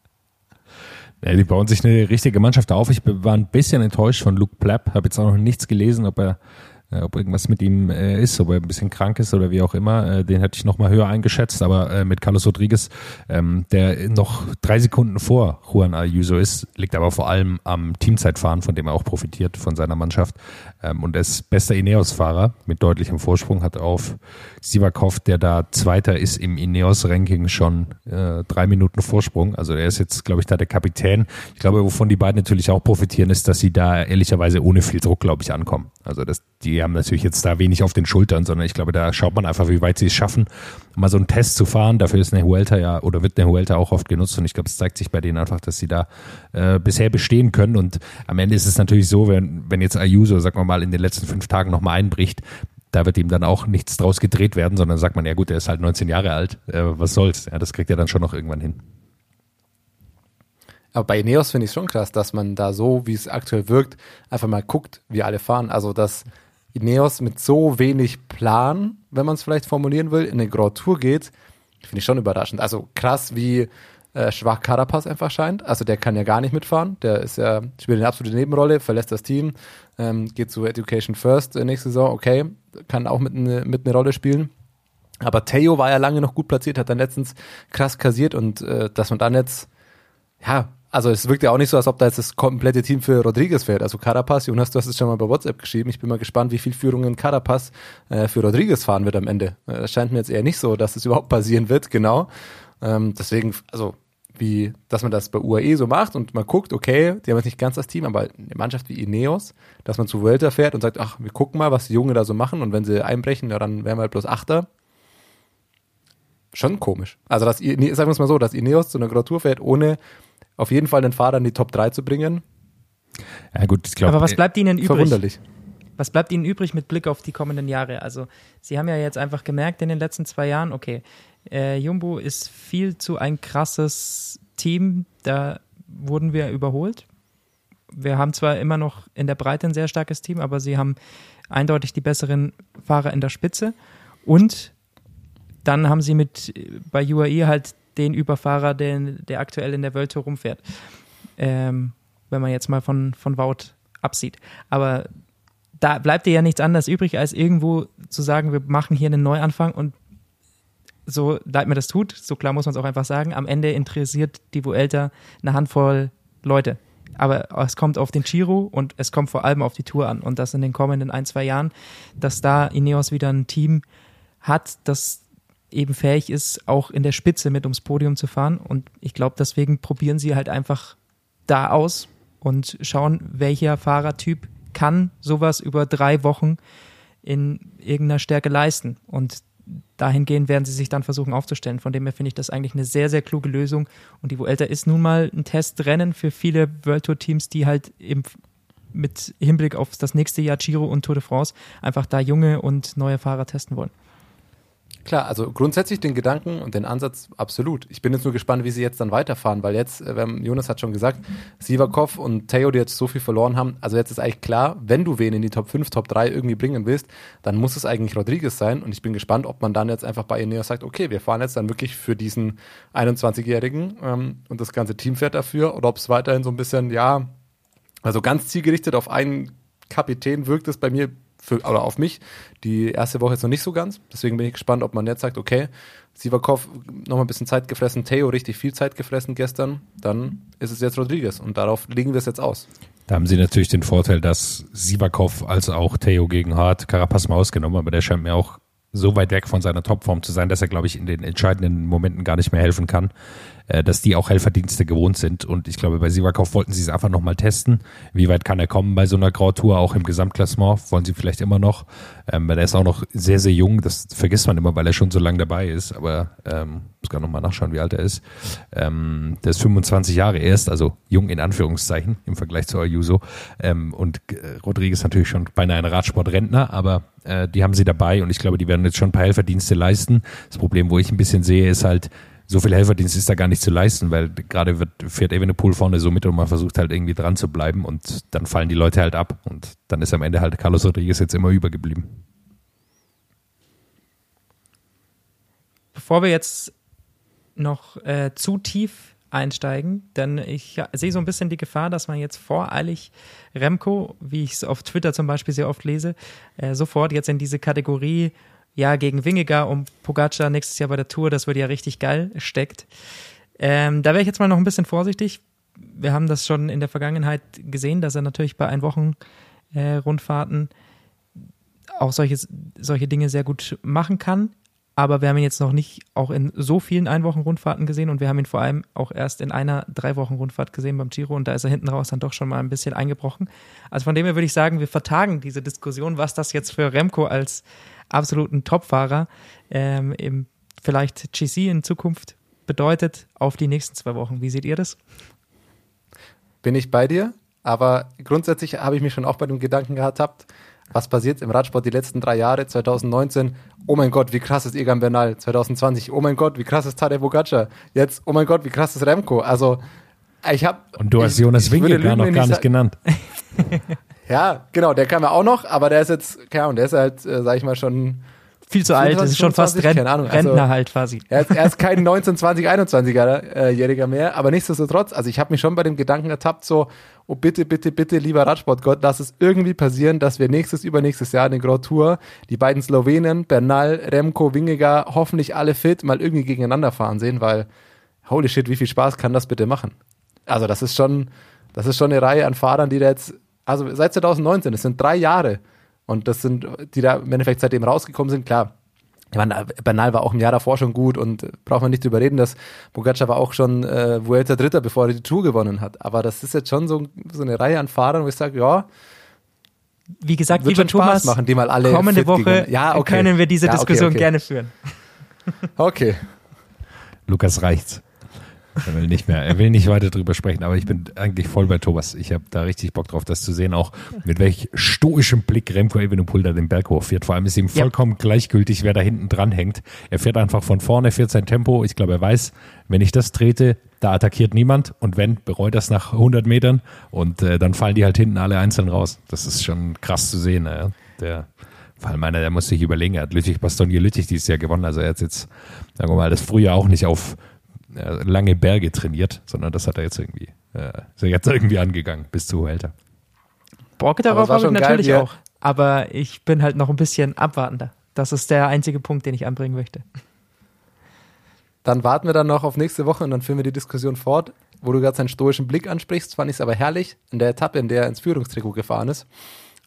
Ja, die bauen sich eine richtige Mannschaft auf. Ich war ein bisschen enttäuscht von Luke Plapp. Habe jetzt auch noch nichts gelesen, ob er äh, ob irgendwas mit ihm äh, ist, ob er ein bisschen krank ist oder wie auch immer, äh, den hätte ich noch mal höher eingeschätzt, aber äh, mit Carlos Rodriguez, ähm, der noch drei Sekunden vor Juan Ayuso ist, liegt aber vor allem am Teamzeitfahren, von dem er auch profitiert von seiner Mannschaft ähm, und er ist bester Ineos-Fahrer mit deutlichem Vorsprung, hat auf Sivakov, der da Zweiter ist im Ineos-Ranking schon äh, drei Minuten Vorsprung, also er ist jetzt, glaube ich, da der Kapitän. Ich glaube, wovon die beiden natürlich auch profitieren, ist, dass sie da ehrlicherweise ohne viel Druck, glaube ich, ankommen. Also das, die haben natürlich jetzt da wenig auf den Schultern, sondern ich glaube, da schaut man einfach, wie weit sie es schaffen, mal so einen Test zu fahren. Dafür ist eine Huelta ja oder wird eine Huelta auch oft genutzt und ich glaube, es zeigt sich bei denen einfach, dass sie da äh, bisher bestehen können und am Ende ist es natürlich so, wenn, wenn jetzt Ayuso, sagen wir mal, in den letzten fünf Tagen nochmal einbricht, da wird ihm dann auch nichts draus gedreht werden, sondern sagt man, ja gut, er ist halt 19 Jahre alt, äh, was soll's, ja, das kriegt er dann schon noch irgendwann hin. Aber bei Ineos finde ich es schon krass, dass man da so, wie es aktuell wirkt, einfach mal guckt, wie alle fahren. Also, dass Ineos mit so wenig Plan, wenn man es vielleicht formulieren will, in eine Grand Tour geht, finde ich schon überraschend. Also krass, wie äh, schwach Carapaz einfach scheint. Also der kann ja gar nicht mitfahren. Der ist ja, spielt eine absolute Nebenrolle, verlässt das Team, ähm, geht zu Education First äh, nächste Saison, okay, kann auch mit eine mit eine Rolle spielen. Aber Theo war ja lange noch gut platziert, hat dann letztens krass kassiert und äh, dass man dann jetzt, ja, also es wirkt ja auch nicht so, als ob da jetzt das komplette Team für Rodriguez fährt. Also Carapaz, Jonas, du hast es schon mal bei WhatsApp geschrieben. Ich bin mal gespannt, wie viel Führungen Carapaz äh, für Rodriguez fahren wird am Ende. Äh, das scheint mir jetzt eher nicht so, dass es überhaupt passieren wird, genau. Ähm, deswegen, also wie, dass man das bei UAE so macht und man guckt, okay, die haben jetzt nicht ganz das Team, aber eine Mannschaft wie Ineos, dass man zu Vuelta fährt und sagt, ach, wir gucken mal, was die Jungen da so machen und wenn sie einbrechen, ja, dann wären wir halt bloß Achter. Schon komisch. Also, dass, sagen wir es mal so, dass Ineos zu einer Grand Tour fährt, ohne auf jeden Fall einen Fahrer in die Top 3 zu bringen. Ja gut, ich glaube. Aber was bleibt ihnen übrig? Verwunderlich. Was bleibt ihnen übrig mit Blick auf die kommenden Jahre? Also, sie haben ja jetzt einfach gemerkt in den letzten zwei Jahren, okay, äh, Jumbo ist viel zu ein krasses Team, da wurden wir überholt. Wir haben zwar immer noch in der Breite ein sehr starkes Team, aber sie haben eindeutig die besseren Fahrer in der Spitze. Und dann haben sie mit bei UAE halt den Überfahrer, den, der aktuell in der World Tour rumfährt. Ähm, wenn man jetzt mal von, von Wout absieht. Aber da bleibt dir ja nichts anderes übrig, als irgendwo zu sagen, wir machen hier einen Neuanfang und so leid mir das tut, so klar muss man es auch einfach sagen, am Ende interessiert die Vuelta eine Handvoll Leute. Aber es kommt auf den Giro und es kommt vor allem auf die Tour an. Und das in den kommenden ein, zwei Jahren, dass da Ineos wieder ein Team hat, das eben fähig ist, auch in der Spitze mit ums Podium zu fahren. Und ich glaube, deswegen probieren sie halt einfach da aus und schauen, welcher Fahrertyp kann sowas über drei Wochen in irgendeiner Stärke leisten. Und dahingehend werden sie sich dann versuchen aufzustellen. Von dem her finde ich das eigentlich eine sehr, sehr kluge Lösung. Und die Vuelta ist nun mal ein Testrennen für viele World Tour Teams, die halt eben mit Hinblick auf das nächste Jahr Giro und Tour de France einfach da junge und neue Fahrer testen wollen. Klar, also grundsätzlich den Gedanken und den Ansatz absolut. Ich bin jetzt nur gespannt, wie sie jetzt dann weiterfahren, weil jetzt, äh, Jonas hat schon gesagt, Sivakov und Theo, die jetzt so viel verloren haben, also jetzt ist eigentlich klar, wenn du wen in die Top 5, Top 3 irgendwie bringen willst, dann muss es eigentlich Rodriguez sein und ich bin gespannt, ob man dann jetzt einfach bei Ineos sagt, okay, wir fahren jetzt dann wirklich für diesen 21-Jährigen ähm, und das ganze Team fährt dafür oder ob es weiterhin so ein bisschen, ja, also ganz zielgerichtet auf einen Kapitän wirkt es bei mir für, oder auf mich die erste Woche jetzt noch nicht so ganz. Deswegen bin ich gespannt, ob man jetzt sagt, okay, Sivakov noch mal ein bisschen Zeit gefressen, Theo richtig viel Zeit gefressen gestern, dann ist es jetzt Rodriguez und darauf legen wir es jetzt aus. Da haben sie natürlich den Vorteil, dass Sivakov als auch Theo gegen Hart Carapaz mal ausgenommen, aber der scheint mir auch so weit weg von seiner Topform zu sein, dass er, glaube ich, in den entscheidenden Momenten gar nicht mehr helfen kann, äh, dass die auch Helferdienste gewohnt sind. Und ich glaube, bei Sivakov wollten sie es einfach nochmal testen. Wie weit kann er kommen bei so einer Grand Tour, auch im Gesamtklassement? Wollen sie vielleicht immer noch? Ähm, er ist auch noch sehr, sehr jung. Das vergisst man immer, weil er schon so lange dabei ist. Aber ähm, muss gar nochmal nachschauen, wie alt er ist. Ähm, der ist 25 Jahre erst, also jung in Anführungszeichen im Vergleich zu Ayuso. Ähm, und äh, Rodriguez natürlich schon beinahe ein Radsportrentner, aber äh, die haben sie dabei und ich glaube, die werden jetzt schon ein paar Helferdienste leisten. Das Problem, wo ich ein bisschen sehe, ist halt, so viel Helferdienst ist da gar nicht zu leisten, weil gerade wird, fährt Evenepoel vorne so mit und man versucht halt irgendwie dran zu bleiben und dann fallen die Leute halt ab und dann ist am Ende halt Carlos Rodriguez jetzt immer übergeblieben. Bevor wir jetzt noch äh, zu tief einsteigen, denn ich sehe so ein bisschen die Gefahr, dass man jetzt voreilig Remco, wie ich es auf Twitter zum Beispiel sehr oft lese, äh, sofort jetzt in diese Kategorie ja gegen Wingegar und Pogacar nächstes Jahr bei der Tour, das wird ja richtig geil, steckt. Ähm, da wäre ich jetzt mal noch ein bisschen vorsichtig. Wir haben das schon in der Vergangenheit gesehen, dass er natürlich bei ein Wochen äh, auch solche, solche Dinge sehr gut machen kann. Aber wir haben ihn jetzt noch nicht auch in so vielen Einwochen-Rundfahrten gesehen und wir haben ihn vor allem auch erst in einer Drei-Wochen-Rundfahrt gesehen beim Giro und da ist er hinten raus dann doch schon mal ein bisschen eingebrochen. Also von dem her würde ich sagen, wir vertagen diese Diskussion, was das jetzt für Remco als absoluten Topfahrer ähm, im vielleicht GC in Zukunft bedeutet auf die nächsten zwei Wochen. Wie seht ihr das? Bin ich bei dir, aber grundsätzlich habe ich mich schon auch bei dem Gedanken gehabt, was passiert im Radsport die letzten drei Jahre, 2019, oh mein Gott, wie krass ist Egan Bernal, 2020, oh mein Gott, wie krass ist Tadej Pogacar, jetzt, oh mein Gott, wie krass ist Remco, also ich habe... Und du hast Jonas Winke gar noch gar nicht genannt. ja, genau, der kam ja auch noch, aber der ist jetzt, keine Ahnung, der ist halt, äh, sag ich mal, schon viel zu alt, das ist schon 25, fast Renn keine Ahnung, Rentner also, halt quasi. Er ist, er ist kein 19, 20, 21-Jähriger mehr, aber nichtsdestotrotz, also ich habe mich schon bei dem Gedanken ertappt, so, oh bitte, bitte, bitte, lieber Radsportgott, lass es irgendwie passieren, dass wir nächstes, übernächstes Jahr in den Grand Tour die beiden Slowenen, Bernal, Remco, Wingegar, hoffentlich alle fit, mal irgendwie gegeneinander fahren sehen, weil, holy shit, wie viel Spaß kann das bitte machen? Also das ist schon, das ist schon eine Reihe an Fahrern, die da jetzt, also seit 2019, das sind drei Jahre, und das sind, die da im Endeffekt seitdem rausgekommen sind, klar. Ich meine, Bernal war auch im Jahr davor schon gut und braucht man nicht drüber reden, dass Pogacar war auch schon äh, Vuelta Dritter, bevor er die Tour gewonnen hat. Aber das ist jetzt schon so, so eine Reihe an Fahrern, wo ich sage, ja, wie gesagt, wird lieber Thomas, machen, die mal alle kommende Woche ja, okay. können wir diese ja, okay, Diskussion okay. gerne führen. Okay. Lukas reicht's. Er will nicht mehr, er will nicht weiter drüber sprechen, aber ich bin eigentlich voll bei Thomas. Ich habe da richtig Bock drauf, das zu sehen, auch mit welch stoischem Blick Remco Evenepoel da den Berg hochfährt. Vor allem ist ihm vollkommen ja. gleichgültig, wer da hinten dran hängt. Er fährt einfach von vorne, fährt sein Tempo. Ich glaube, er weiß, wenn ich das trete, da attackiert niemand und wenn, bereut das nach 100 Metern und äh, dann fallen die halt hinten alle einzeln raus. Das ist schon krass zu sehen. Ja. Der, vor allem einer, der muss sich überlegen, er hat Lüttich, Bastogne Lüttich dieses Jahr gewonnen, also er hat jetzt, sagen wir mal, das früher auch nicht auf äh, lange Berge trainiert, sondern das hat er jetzt irgendwie, äh, ist er jetzt irgendwie angegangen bis zu Vuelta. Bock darauf habe ich natürlich geil, auch, aber ich bin halt noch ein bisschen abwartender. Das ist der einzige Punkt, den ich anbringen möchte. Dann warten wir dann noch auf nächste Woche und dann führen wir die Diskussion fort. Wo du gerade seinen stoischen Blick ansprichst, fand ich es aber herrlich in der Etappe, in der er ins Führungstrikot gefahren ist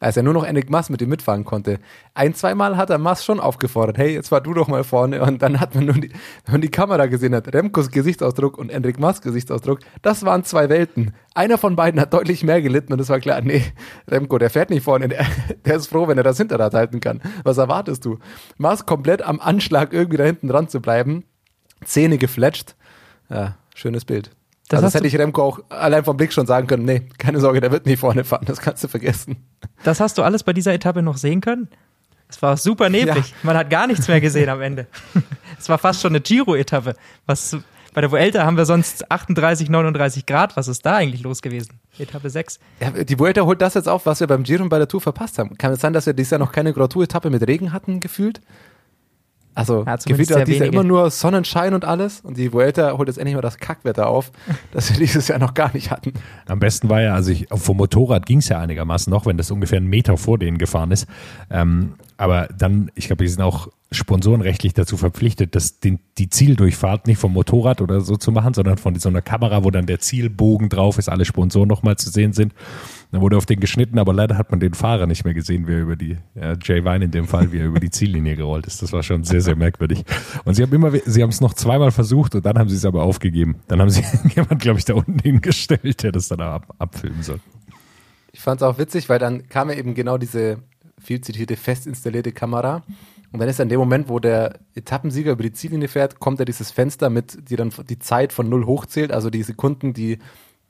als er nur noch Enric Mass mit ihm mitfahren konnte. Ein, zweimal hat er Mass schon aufgefordert, hey, jetzt fahr du doch mal vorne. Und dann hat man nur die, die Kamera gesehen hat, Remkos Gesichtsausdruck und Enric Mass Gesichtsausdruck, das waren zwei Welten. Einer von beiden hat deutlich mehr gelitten und es war klar, nee, Remco, der fährt nicht vorne, der, der ist froh, wenn er das Hinterrad halten kann. Was erwartest du? Mass komplett am Anschlag irgendwie da hinten dran zu bleiben, Zähne gefletscht. Ja, schönes Bild. Das, also das hätte ich Remco auch allein vom Blick schon sagen können, nee, keine Sorge, der wird nicht vorne fahren, das kannst du vergessen. Das hast du alles bei dieser Etappe noch sehen können? Es war super neblig, ja. man hat gar nichts mehr gesehen am Ende. Es war fast schon eine Giro-Etappe. Was bei der Vuelta haben wir sonst 38, 39 Grad. Was ist da eigentlich los gewesen? Etappe 6. Ja, die Vuelta holt das jetzt auf, was wir beim Giro und bei der Tour verpasst haben. Kann es sein, dass wir dieses Jahr noch keine Grand Tour-Etappe mit Regen hatten, gefühlt? Also ja, gefühlt hat dieses Jahr immer nur Sonnenschein und alles und die Vuelta holt jetzt endlich mal das Kackwetter auf, das wir dieses Jahr noch gar nicht hatten. Am besten war ja, also ich, vom Motorrad ging es ja einigermaßen noch, wenn das ungefähr einen Meter vor denen gefahren ist. Ähm, aber dann, ich glaube, die sind auch sponsorenrechtlich dazu verpflichtet, das, den, die Zieldurchfahrt nicht vom Motorrad oder so zu machen, sondern von so einer Kamera, wo dann der Zielbogen drauf ist, alle Sponsoren nochmal zu sehen sind. Dann wurde auf den geschnitten, aber leider hat man den Fahrer nicht mehr gesehen, wie er über die, ja, Jay Vine in dem Fall, wie er über die Ziellinie gerollt ist. Das war schon sehr, sehr merkwürdig. Und sie haben immer, sie haben es noch zweimal versucht und dann haben sie es aber aufgegeben. Dann haben sie jemand, glaube ich, da unten hingestellt, der das dann ab, abfilmen soll. Ich fand es auch witzig, weil dann kam ja eben genau diese viel zitierte fest installierte Kamera. Und dann ist in dem Moment, wo der Etappensieger über die Ziellinie fährt, kommt ja dieses Fenster mit, die dann die Zeit von null hochzählt, also die Sekunden, die,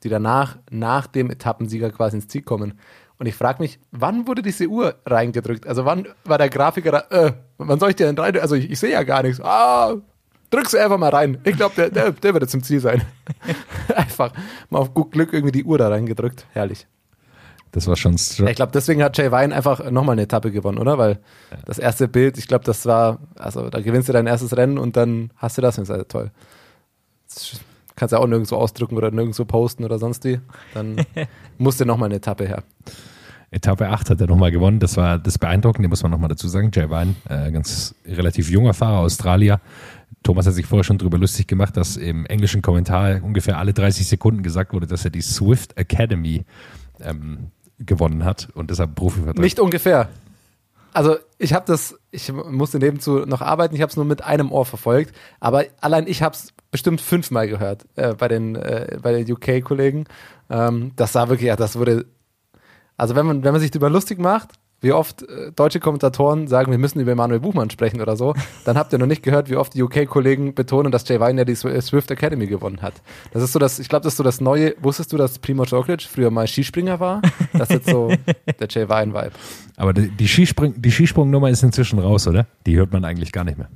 die danach, nach dem Etappensieger quasi ins Ziel kommen. Und ich frage mich, wann wurde diese Uhr reingedrückt? Also wann war der Grafiker da, äh, wann soll ich denn rein? Also ich, ich sehe ja gar nichts. Ah, drück sie einfach mal rein. Ich glaube, der, der, der wird jetzt im Ziel sein. einfach mal auf gut Glück irgendwie die Uhr da reingedrückt. Herrlich. Das war schon. Ja, ich glaube, deswegen hat Jay Vine einfach nochmal eine Etappe gewonnen, oder? Weil ja. das erste Bild, ich glaube, das war, also da gewinnst du dein erstes Rennen und dann hast du das und das ist toll. Das kannst du auch nirgendwo ausdrücken oder nirgendwo posten oder sonst wie. Dann musst du nochmal eine Etappe her. Etappe 8 hat er nochmal gewonnen. Das war das Beeindruckende, muss man nochmal dazu sagen. Jay Vine, äh, ganz relativ junger Fahrer, Australier. Thomas hat sich vorher schon darüber lustig gemacht, dass im englischen Kommentar ungefähr alle 30 Sekunden gesagt wurde, dass er die Swift Academy ähm, gewonnen hat und deshalb Profivertrag. Nicht ungefähr. Also ich habe das, ich musste nebenzu noch arbeiten, ich habe es nur mit einem Ohr verfolgt, aber allein ich habe es bestimmt fünfmal gehört äh, bei den äh, bei den UK-Kollegen. Ähm, das war wirklich, ja, das wurde, also wenn man wenn man sich darüber lustig macht, wie oft äh, deutsche Kommentatoren sagen, wir müssen über Emanuel Buchmann sprechen oder so, dann habt ihr noch nicht gehört, wie oft die UK-Kollegen betonen, dass Jay ja die äh, Swift Academy gewonnen hat. Das ist so das, ich glaube, das ist so das neue, wusstest du, dass Primo Roglic früher mal Skispringer war? Das ist jetzt so der Jay Vine-Vibe. Aber die, die, Skisprung, die Skisprungnummer ist inzwischen raus, oder? Die hört man eigentlich gar nicht mehr.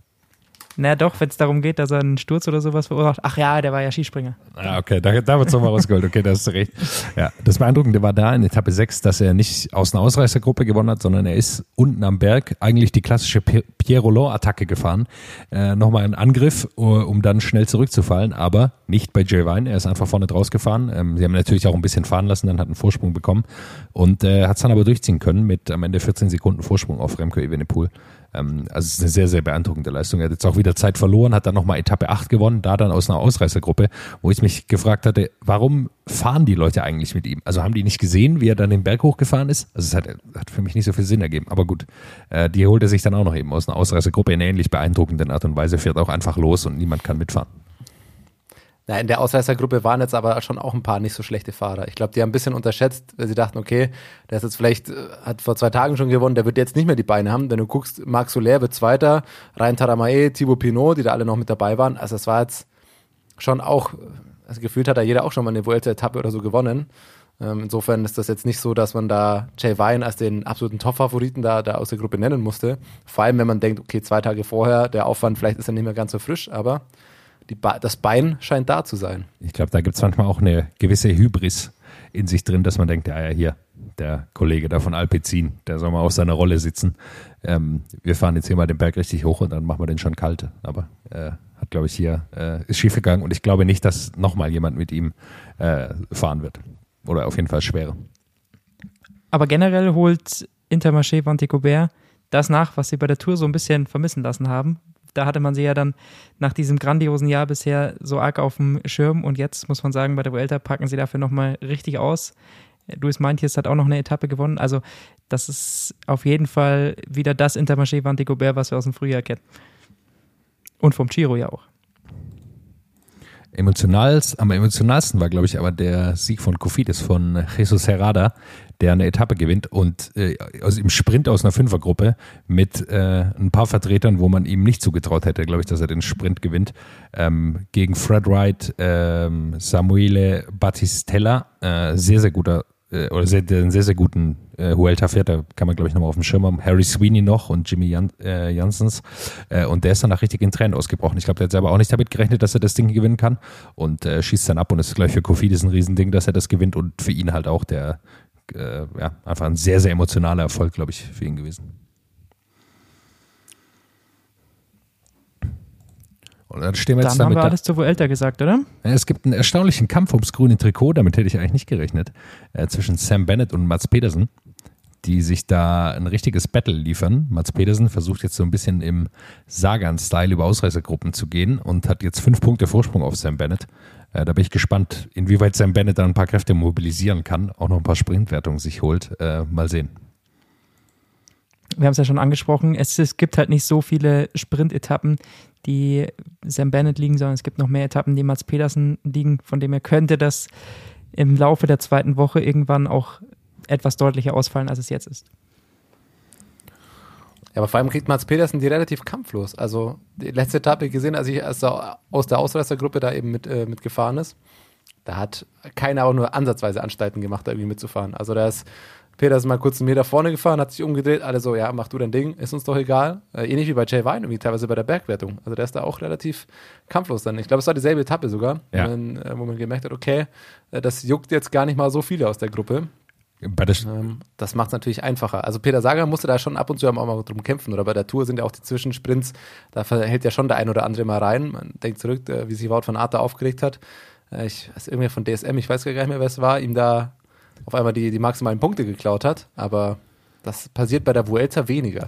Na doch, wenn es darum geht, dass er einen Sturz oder sowas verursacht. Ach ja, der war ja Skispringer. Ah, okay, da, da wird es nochmal rausgeholt. Okay, da hast du recht. Ja, das Beeindruckende war da in Etappe 6, dass er nicht aus einer Ausreißergruppe gewonnen hat, sondern er ist unten am Berg eigentlich die klassische Pierre Roland-Attacke gefahren. Äh, nochmal einen Angriff, um dann schnell zurückzufallen, aber nicht bei Jay Vine. Er ist einfach vorne draus gefahren. Ähm, sie haben natürlich auch ein bisschen fahren lassen, dann hat einen Vorsprung bekommen und äh, hat es dann aber durchziehen können mit am Ende 14 Sekunden Vorsprung auf Remco Evenepoel. Ähm, also es ist eine sehr, sehr beeindruckende Leistung. Er hat jetzt auch wieder Zeit verloren, hat dann nochmal Etappe 8 gewonnen, da dann aus einer Ausreißergruppe, wo ich mich gefragt hatte, warum fahren die Leute eigentlich mit ihm? Also haben die nicht gesehen, wie er dann den Berg hochgefahren ist? Also es hat, hat für mich nicht so viel Sinn ergeben. Aber gut, äh, die holt er sich dann auch noch eben aus einer Ausreißergruppe in ähnlich beeindruckenden Art und Weise, fährt auch einfach los und niemand kann mitfahren. Na, in der Ausreißergruppe waren jetzt aber schon auch ein paar nicht so schlechte Fahrer. Ich glaube, die haben ein bisschen unterschätzt, weil sie dachten, okay, der ist jetzt vielleicht, äh, hat vor zwei Tagen schon gewonnen, der wird jetzt nicht mehr die Beine haben. Wenn du guckst, Marc Soler wird Zweiter, Ryan Taramae, Thibaut Pinot, die da alle noch mit dabei waren. Also es war jetzt schon auch, also gefühlt hat da jeder auch schon mal eine Vuelta-Etappe oder so gewonnen. Ähm, insofern ist das jetzt nicht so, dass man da Jay Vine als den absoluten Top-Favoriten da, da aus der Gruppe nennen musste. Vor allem, wenn man denkt, okay, zwei Tage vorher, der Aufwand vielleicht ist er nicht mehr ganz so frisch, aber die das Bein scheint da zu sein. Ich glaube, da gibt es manchmal auch eine gewisse Hybris in sich drin, dass man denkt, ja, ja, hier, der Kollege da von Alpecin, der soll mal auf seiner Rolle sitzen. Ähm, wir fahren jetzt hier mal den Berg richtig hoch und dann machen wir den schon kalt. Aber äh, hat, glaube ich, hier, äh, ist schief gegangen und ich glaube nicht, dass nochmal jemand mit ihm äh, fahren wird. Oder auf jeden Fall schwerer. Aber generell holt Intermarché Vanticobert das nach, was sie bei der Tour so ein bisschen vermissen lassen haben, da hatte man sie ja dann nach diesem grandiosen Jahr bisher so arg auf dem Schirm und jetzt muss man sagen, bei der Vuelta packen sie dafür nochmal richtig aus. Luis Meintjes hat auch noch eine Etappe gewonnen. Also, das ist auf jeden Fall wieder das Intermarché Vantigobert, was wir aus dem Frühjahr kennen. Und vom Giro ja auch. Emotional, am emotionalsten war, glaube ich, aber der Sieg von Kofidis von Jesus Herrada, der eine Etappe gewinnt und äh, also im Sprint aus einer Fünfergruppe mit äh, ein paar Vertretern, wo man ihm nicht zugetraut hätte, glaube ich, dass er den Sprint gewinnt, ähm, gegen Fred Wright, ähm, Samuele Battistella, äh, sehr, sehr guter äh, oder sehr, einen sehr, sehr guten äh, Huelta fährt, da kann man, glaube ich, nochmal auf dem Schirm haben. Harry Sweeney noch und Jimmy Jan äh, Janssens. Äh, und der ist danach richtig in Tränen ausgebrochen. Ich glaube, der hat selber auch nicht damit gerechnet, dass er das Ding gewinnen kann. Und äh, schießt dann ab und ist gleich für Kofidis ein Riesending, dass er das gewinnt. Und für ihn halt auch der, äh, ja, einfach ein sehr, sehr emotionaler Erfolg, glaube ich, für ihn gewesen. Und dann stehen wir jetzt dann haben wir alles zu Vuelta gesagt, oder? Es gibt einen erstaunlichen Kampf ums grüne Trikot, damit hätte ich eigentlich nicht gerechnet, äh, zwischen Sam Bennett und Mats Pedersen. die sich da ein richtiges Battle liefern. Mats Pedersen versucht jetzt so ein bisschen im Sagan-Style über Ausreißergruppen zu gehen und hat jetzt fünf Punkte Vorsprung auf Sam Bennett. Äh, da bin ich gespannt, inwieweit Sam Bennett da ein paar Kräfte mobilisieren kann, auch noch ein paar Sprintwertungen sich holt. Äh, mal sehen. Wir haben es ja schon angesprochen, es, es gibt halt nicht so viele Sprint-Etappen, die Sam Bennett liegen, sondern es gibt noch mehr Etappen, die Mats Pedersen liegen, von dem er könnte das im Laufe der zweiten Woche irgendwann auch etwas deutlicher ausfallen, als es jetzt ist. Ja, aber vor allem kriegt Mats Pedersen die relativ kampflos. Also die letzte Etappe gesehen, als ich er aus der Ausreißergruppe da eben mit, äh, mitgefahren ist, da hat keiner auch nur ansatzweise Anstalten gemacht, da irgendwie mitzufahren. Also da ist Pedersen mal kurz einen Meter vorne gefahren, hat sich umgedreht, alle so, ja, mach du dein Ding, ist uns doch egal. Äh, ähnlich wie bei Jay Vine, irgendwie teilweise bei der Bergwertung. Also der ist da auch relativ kampflos dann. Ich glaube, es war dieselbe Etappe sogar, Ja. wo, man, äh, wo man gemerkt hat, okay, äh, das juckt jetzt gar nicht mal so viele aus der Gruppe. Bei der, Ähm, das macht es natürlich einfacher. Also Peter Sager musste da schon ab und zu auch mal drum kämpfen. Oder bei der Tour sind ja auch die Zwischensprints, da hält ja schon der ein oder andere mal rein. Man denkt zurück, äh, wie sich Wout von Aert aufgeregt hat. Äh, Ich weiß irgendwer von DSM, ich weiß gar nicht mehr, wer es war, ihm da auf einmal die, die maximalen Punkte geklaut hat. Aber das passiert bei der Vuelta weniger.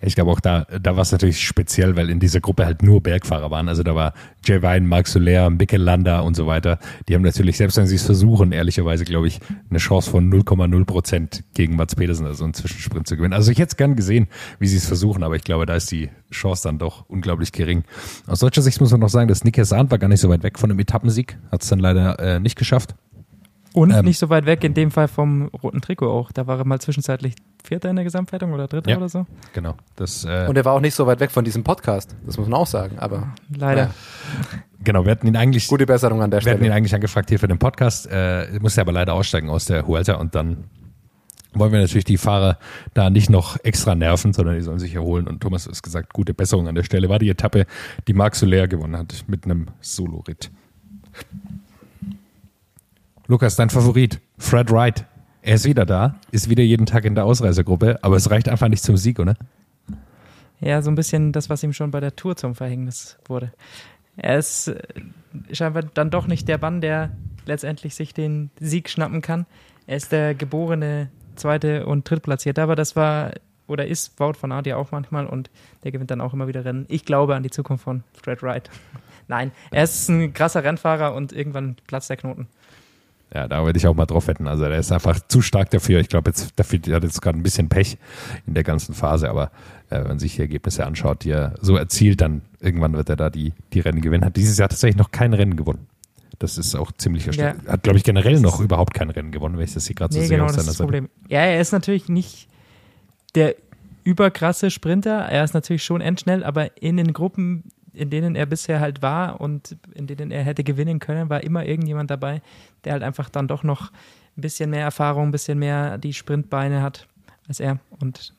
Ich glaube auch da, da war es natürlich speziell, weil in dieser Gruppe halt nur Bergfahrer waren. Also da war Jay Vine, Marc Soler, Mikkel Landa und so weiter. Die haben natürlich, selbst wenn sie es versuchen, ehrlicherweise, glaube ich, eine Chance von 0,0 Prozent gegen Mats Pedersen, also einen Zwischensprint zu gewinnen. Also ich hätte es gern gesehen, wie sie es versuchen, aber ich glaube, da ist die Chance dann doch unglaublich gering. Aus deutscher Sicht muss man noch sagen, dass Nick Sahn war gar nicht so weit weg von einem Etappensieg, hat es dann leider äh, nicht geschafft. Und Ähm. nicht so weit weg in dem Fall vom roten Trikot auch. Da war er mal zwischenzeitlich Vierter in der Gesamtwertung oder Dritter Ja. oder so. Genau. Das, äh, Und er war auch nicht so weit weg von diesem Podcast. Das muss man auch sagen. Aber Leider. Ja. genau, wir hatten ihn eigentlich gute Besserung an der Wir hatten ihn Stelle. eigentlich angefragt hier für den Podcast, äh, musste aber leider aussteigen aus der Huelta und dann wollen wir natürlich die Fahrer da nicht noch extra nerven, sondern die sollen sich erholen. Und Thomas hat gesagt, gute Besserung an der Stelle. War die Etappe, die Marc Soler gewonnen hat mit einem Solo-Ritt. Lukas, dein Favorit, Fred Wright. Er ist wieder da, ist wieder jeden Tag in der Ausreisergruppe, aber es reicht einfach nicht zum Sieg, oder? Ja, so ein bisschen das, was ihm schon bei der Tour zum Verhängnis wurde. Er ist äh, scheinbar dann doch nicht der Mann, der letztendlich sich den Sieg schnappen kann. Er ist der geborene Zweite- und Drittplatzierte, aber das war oder ist Wout von Aert ja auch manchmal und der gewinnt dann auch immer wieder Rennen. Ich glaube an die Zukunft von Fred Wright. Nein, er ist ein krasser Rennfahrer und irgendwann platzt der Knoten. Ja, da würde ich auch mal drauf wetten. Also der ist einfach zu stark dafür. Ich glaube, jetzt dafür hat jetzt gerade ein bisschen Pech in der ganzen Phase, aber äh, wenn man sich die Ergebnisse anschaut, die er so erzielt, dann irgendwann wird er da die, die Rennen gewinnen. Hat dieses Jahr tatsächlich noch kein Rennen gewonnen. Das ist auch ziemlich erstaunlich. Hat, glaube ich, generell noch überhaupt kein Rennen gewonnen, wenn ich das hier gerade so Nee, sehe genau, auf das ist das Seite. Problem. Ja, er ist natürlich nicht der überkrasse Sprinter. Er ist natürlich schon endschnell, aber in den Gruppen, in denen er bisher halt war und in denen er hätte gewinnen können, war immer irgendjemand dabei, der halt einfach dann doch noch ein bisschen mehr Erfahrung, ein bisschen mehr die Sprintbeine hat als er. Und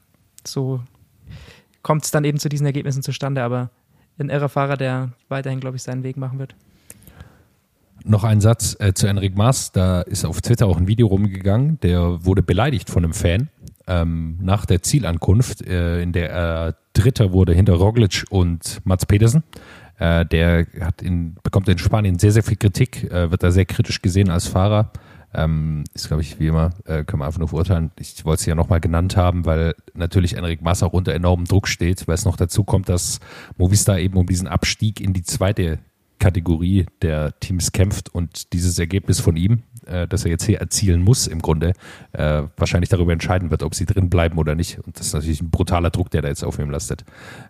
so kommt es dann eben zu diesen Ergebnissen zustande, aber ein irrer Fahrer, der weiterhin, glaube ich, seinen Weg machen wird. Noch ein Satz äh, zu Enric Maas. Da ist auf Twitter auch ein Video rumgegangen. Der wurde beleidigt von einem Fan ähm, nach der Zielankunft, äh, in der er Dritter wurde hinter Roglic und Mats Pedersen. Äh, der hat in, bekommt in Spanien sehr, sehr viel Kritik, äh, wird da sehr kritisch gesehen als Fahrer. Ähm, ist, glaube ich, wie immer, äh, können wir einfach nur verurteilen. Ich wollte es ja nochmal genannt haben, weil natürlich Enric Maas auch unter enormem Druck steht, weil es noch dazu kommt, dass Movistar eben um diesen Abstieg in die zweite Kategorie der Teams kämpft und dieses Ergebnis von ihm, äh, das er jetzt hier erzielen muss im Grunde, äh, wahrscheinlich darüber entscheiden wird, ob sie drin bleiben oder nicht. Und das ist natürlich ein brutaler Druck, der da jetzt auf ihm lastet.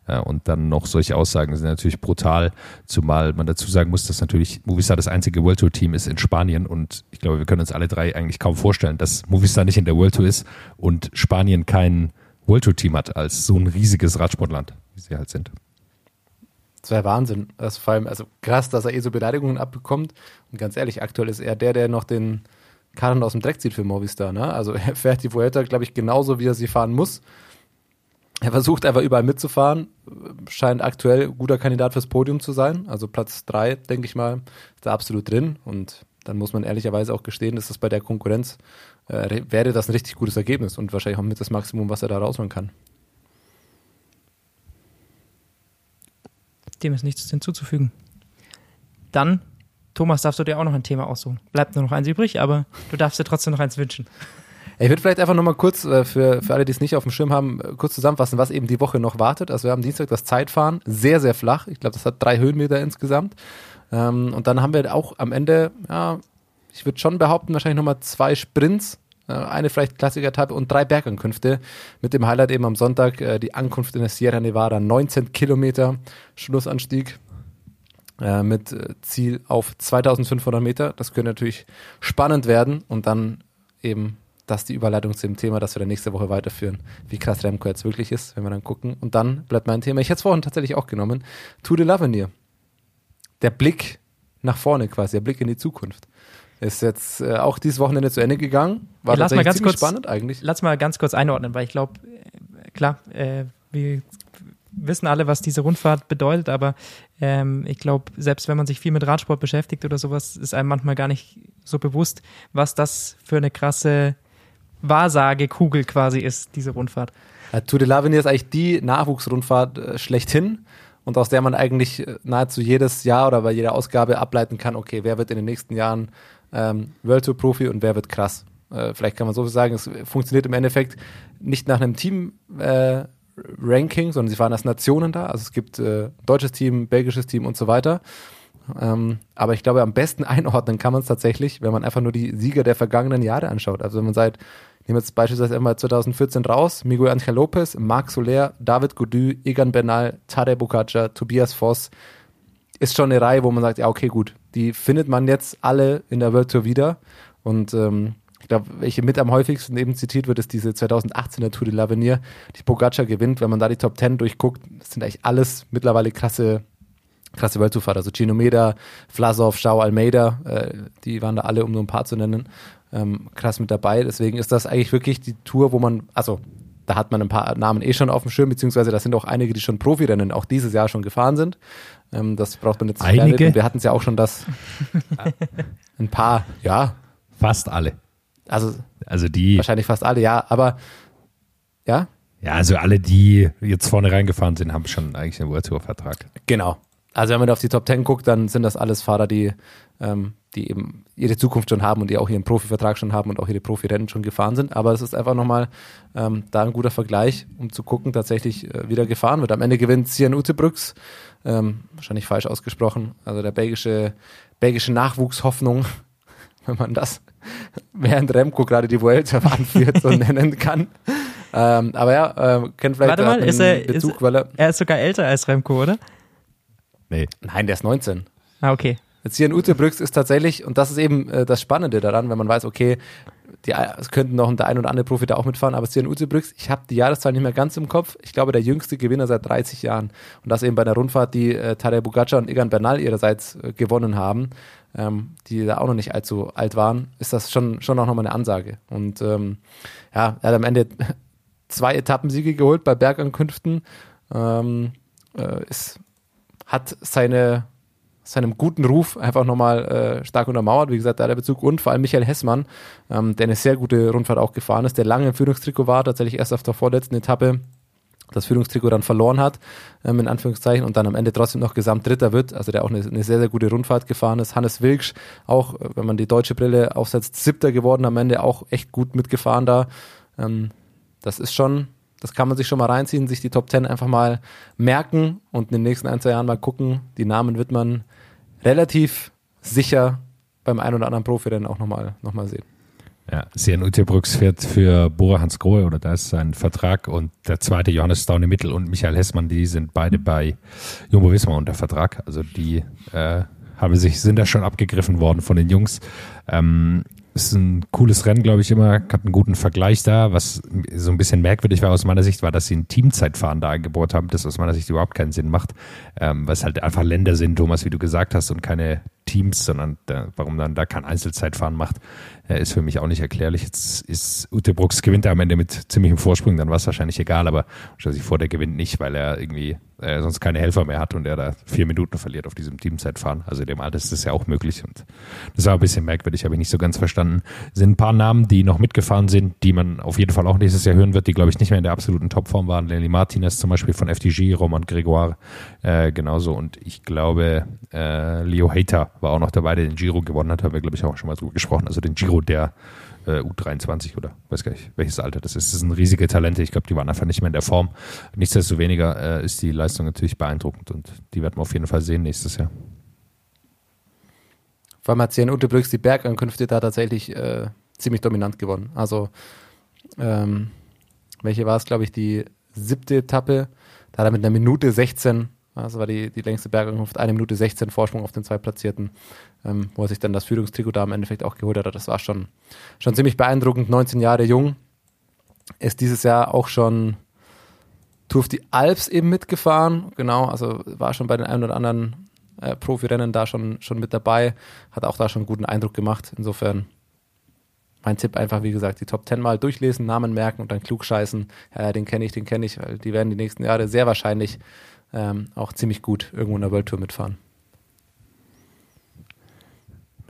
Äh, und dann noch solche Aussagen sind natürlich brutal, zumal man dazu sagen muss, dass natürlich Movistar das einzige World Tour Team ist in Spanien und ich glaube, wir können uns alle drei eigentlich kaum vorstellen, dass Movistar nicht in der World Tour ist und Spanien kein World Tour Team hat als so ein riesiges Radsportland, wie sie halt sind. Das wäre Wahnsinn. Das vor allem, also krass, dass er eh so Beleidigungen abbekommt. Und ganz ehrlich, aktuell ist er der, der noch den Karren aus dem Dreck zieht für Movistar. Ne? Also er fährt die Vuelta, glaube ich, genauso, wie er sie fahren muss. Er versucht einfach überall mitzufahren, scheint aktuell guter Kandidat fürs Podium zu sein. Also Platz drei, denke ich mal, ist da absolut drin. Und dann muss man ehrlicherweise auch gestehen, dass das bei der Konkurrenz äh, wäre das ein richtig gutes Ergebnis und wahrscheinlich auch mit das Maximum, was er da rausholen kann. Dem ist nichts hinzuzufügen. Dann, Thomas, darfst du dir auch noch ein Thema aussuchen. Bleibt nur noch eins übrig, aber du darfst dir trotzdem noch eins wünschen. Ich würde vielleicht einfach nochmal kurz, äh, für, für alle, die es nicht auf dem Schirm haben, äh, kurz zusammenfassen, was eben die Woche noch wartet. Also wir haben Dienstag das Zeitfahren, sehr, sehr flach. Ich glaube, das hat drei Höhenmeter insgesamt. Ähm, und dann haben wir auch am Ende, ja, ich würde schon behaupten, wahrscheinlich nochmal zwei Sprints, eine vielleicht Klassiker-Etappe und drei Bergankünfte. Mit dem Highlight eben am Sonntag äh, die Ankunft in der Sierra Nevada, 19 Kilometer Schlussanstieg äh, mit äh, Ziel auf 2500 Meter. Das könnte natürlich spannend werden und dann eben das die Überleitung zu dem Thema, das wir dann nächste Woche weiterführen, wie krass Remco jetzt wirklich ist, wenn wir dann gucken. Und dann bleibt mein Thema, ich hätte es vorhin tatsächlich auch genommen, To the Lavenir. Der Blick nach vorne quasi, der Blick in die Zukunft. Ist jetzt äh, auch dieses Wochenende zu Ende gegangen. War Ja, lass mal ganz kurz- spannend eigentlich. Lass mal ganz kurz einordnen, weil ich glaube, klar, äh, wir wissen alle, was diese Rundfahrt bedeutet, aber ähm, ich glaube, selbst wenn man sich viel mit Radsport beschäftigt oder sowas, ist einem manchmal gar nicht so bewusst, was das für eine krasse Wahrsagekugel quasi ist, diese Rundfahrt. Ja, Tour de l'Avenir ist eigentlich die Nachwuchsrundfahrt äh, schlechthin und aus der man eigentlich äh, nahezu jedes Jahr oder bei jeder Ausgabe ableiten kann, okay, wer wird in den nächsten Jahren ähm, World Tour Profi und wer wird krass. Äh, vielleicht kann man so sagen, es funktioniert im Endeffekt nicht nach einem Team äh, Ranking, sondern sie fahren als Nationen da. Also es gibt äh, deutsches Team, belgisches Team und so weiter. Ähm, aber ich glaube, am besten einordnen kann man es tatsächlich, wenn man einfach nur die Sieger der vergangenen Jahre anschaut. Also wenn man seit, nehmen jetzt beispielsweise einmal 2014 raus, Miguel Angel Lopez, Marc Soler, David Gaudu, Egan Bernal, Tadej Bocaca, Tobias Voss, ist schon eine Reihe, wo man sagt, ja, okay, gut, die findet man jetzt alle in der World Tour wieder. Und ähm, ich glaube, welche mit am häufigsten eben zitiert wird, ist diese 2018er Tour de l'Avenir, die Pogacar gewinnt. Wenn man da die Top 10 durchguckt, sind eigentlich alles mittlerweile krasse krasse World Tour Fahrer. Also Gino Meda, Vlasov, Schau Almeida, äh, die waren da alle, um nur ein paar zu nennen, ähm, krass mit dabei. Deswegen ist das eigentlich wirklich die Tour, wo man, also da hat man ein paar Namen eh schon auf dem Schirm, beziehungsweise da sind auch einige, die schon Profirennen auch dieses Jahr schon gefahren sind. Ähm, das braucht man jetzt nicht Einige? Und wir hatten es ja auch schon, dass ein paar, ja, Fast alle. also Also die, wahrscheinlich fast alle, ja, aber ja, ja, also alle, die jetzt vorne reingefahren sind, haben schon eigentlich einen World Tour Vertrag. Genau. Also wenn man auf die Top 10 guckt, dann sind das alles Fahrer, die, ähm, die eben ihre Zukunft schon haben und die auch ihren Profivertrag schon haben und auch ihre Profirennen schon gefahren sind. Aber es ist einfach nochmal ähm, da ein guter Vergleich, um zu gucken, tatsächlich äh, wieder gefahren wird. Am Ende gewinnt Sian Utebrücks, ähm, wahrscheinlich falsch ausgesprochen, also der belgische, belgische Nachwuchshoffnung, wenn man das während Remco gerade die Vuelta anführt, so nennen kann. Ähm, aber ja, äh, kennt vielleicht Warte mal, ist er- Bezug, ist- weil er, Er ist sogar älter als Remco, oder? Nee. nein, der ist 19. Ah, okay. Jetzt hier in Utebrücks ist tatsächlich, und das ist eben äh, das Spannende daran, wenn man weiß, okay, die, es könnten noch der ein oder andere Profi da auch mitfahren, aber hier in Utebrücks, ich habe die Jahreszahl nicht mehr ganz im Kopf. Ich glaube, der jüngste Gewinner seit 30 Jahren. Und das eben bei der Rundfahrt, die äh, Tadej Bugacar und Egan Bernal ihrerseits äh, gewonnen haben, ähm, die da auch noch nicht allzu alt waren, ist das schon, schon auch nochmal eine Ansage. Und ähm, ja, er hat am Ende zwei Etappensiege geholt bei Bergankünften. Ähm, äh, ist, hat seine seinem guten Ruf einfach nochmal äh, stark untermauert. Wie gesagt, da der Bezug und vor allem Michael Hessmann, ähm, der eine sehr gute Rundfahrt auch gefahren ist, der lange im Führungstrikot war, tatsächlich erst auf der vorletzten Etappe das Führungstrikot dann verloren hat, ähm, in Anführungszeichen, und dann am Ende trotzdem noch Gesamtdritter wird, also der auch eine, eine sehr, sehr gute Rundfahrt gefahren ist. Hannes Wilksch, auch, äh, wenn man die deutsche Brille aufsetzt, siebter geworden am Ende, auch echt gut mitgefahren da. Ähm, das ist schon, das kann man sich schon mal reinziehen, sich die Top 10 einfach mal merken und in den nächsten ein, zwei Jahren mal gucken. Die Namen wird man relativ sicher beim einen oder anderen Profirennen auch nochmal noch mal sehen. Ja, Sian Utebrücks fährt für Bora Hans Grohe oder da ist sein Vertrag und der zweite Johannes Staune Mittel und Michael Hessmann, die sind beide bei Jumbo Visma unter Vertrag. Also die äh, haben sich, sind da schon abgegriffen worden von den Jungs. Ähm, ist ein cooles Rennen, glaube ich, immer, hat einen guten Vergleich da. Was so ein bisschen merkwürdig war aus meiner Sicht, war, dass sie ein Teamzeitfahren da eingebaut haben, das aus meiner Sicht überhaupt keinen Sinn macht, ähm, weil es halt einfach Länder sind, Thomas, wie du gesagt hast, und keine Teams, sondern da, warum dann da kein Einzelzeitfahren macht, äh, ist für mich auch nicht erklärlich. Jetzt ist Ute Brooks gewinnt er am Ende mit ziemlichem Vorsprung, dann war es wahrscheinlich egal, aber sich vor, der gewinnt nicht, weil er irgendwie äh, sonst keine Helfer mehr hat und er da vier Minuten verliert auf diesem Teamzeitfahren. Also dem Alter ist das ja auch möglich und das war ein bisschen merkwürdig, habe ich nicht so ganz verstanden. Sind ein paar Namen, die noch mitgefahren sind, die man auf jeden Fall auch nächstes Jahr hören wird, die glaube ich nicht mehr in der absoluten Topform waren. Lenny Martinez zum Beispiel von FDG, Roman Gregoire äh, genauso und ich glaube äh, Leo Hater war auch noch dabei, der den Giro gewonnen hat, haben wir, glaube ich, auch schon mal drüber gesprochen. Also den Giro der äh, U23 oder weiß gar nicht, welches Alter das ist. Das sind riesige Talente. Ich glaube, die waren einfach nicht mehr in der Form. Nichtsdestoweniger äh, ist die Leistung natürlich beeindruckend und die werden wir auf jeden Fall sehen nächstes Jahr. Vor allem hat Sien Unterbrücks die Bergankünfte da tatsächlich äh, ziemlich dominant gewonnen. Also, ähm, welche war es, glaube ich, die siebte Etappe? Da hat er mit einer Minute 16 das war die, die längste Bergankunft, eine Minute 16 Vorsprung auf den Zweitplatzierten, ähm, wo er sich dann das Führungstrikot da im Endeffekt auch geholt hat. Das war schon, schon ziemlich beeindruckend. 19 Jahre jung, ist dieses Jahr auch schon Tour of die Alps eben mitgefahren. Genau, also war schon bei den ein oder anderen äh, Profirennen da schon, schon mit dabei, hat auch da schon einen guten Eindruck gemacht. Insofern mein Tipp einfach, wie gesagt, die Top 10 mal durchlesen, Namen merken und dann klug scheißen. Ja, den kenne ich, den kenne ich, weil die werden die nächsten Jahre sehr wahrscheinlich ähm, auch ziemlich gut irgendwo in der World Tour mitfahren.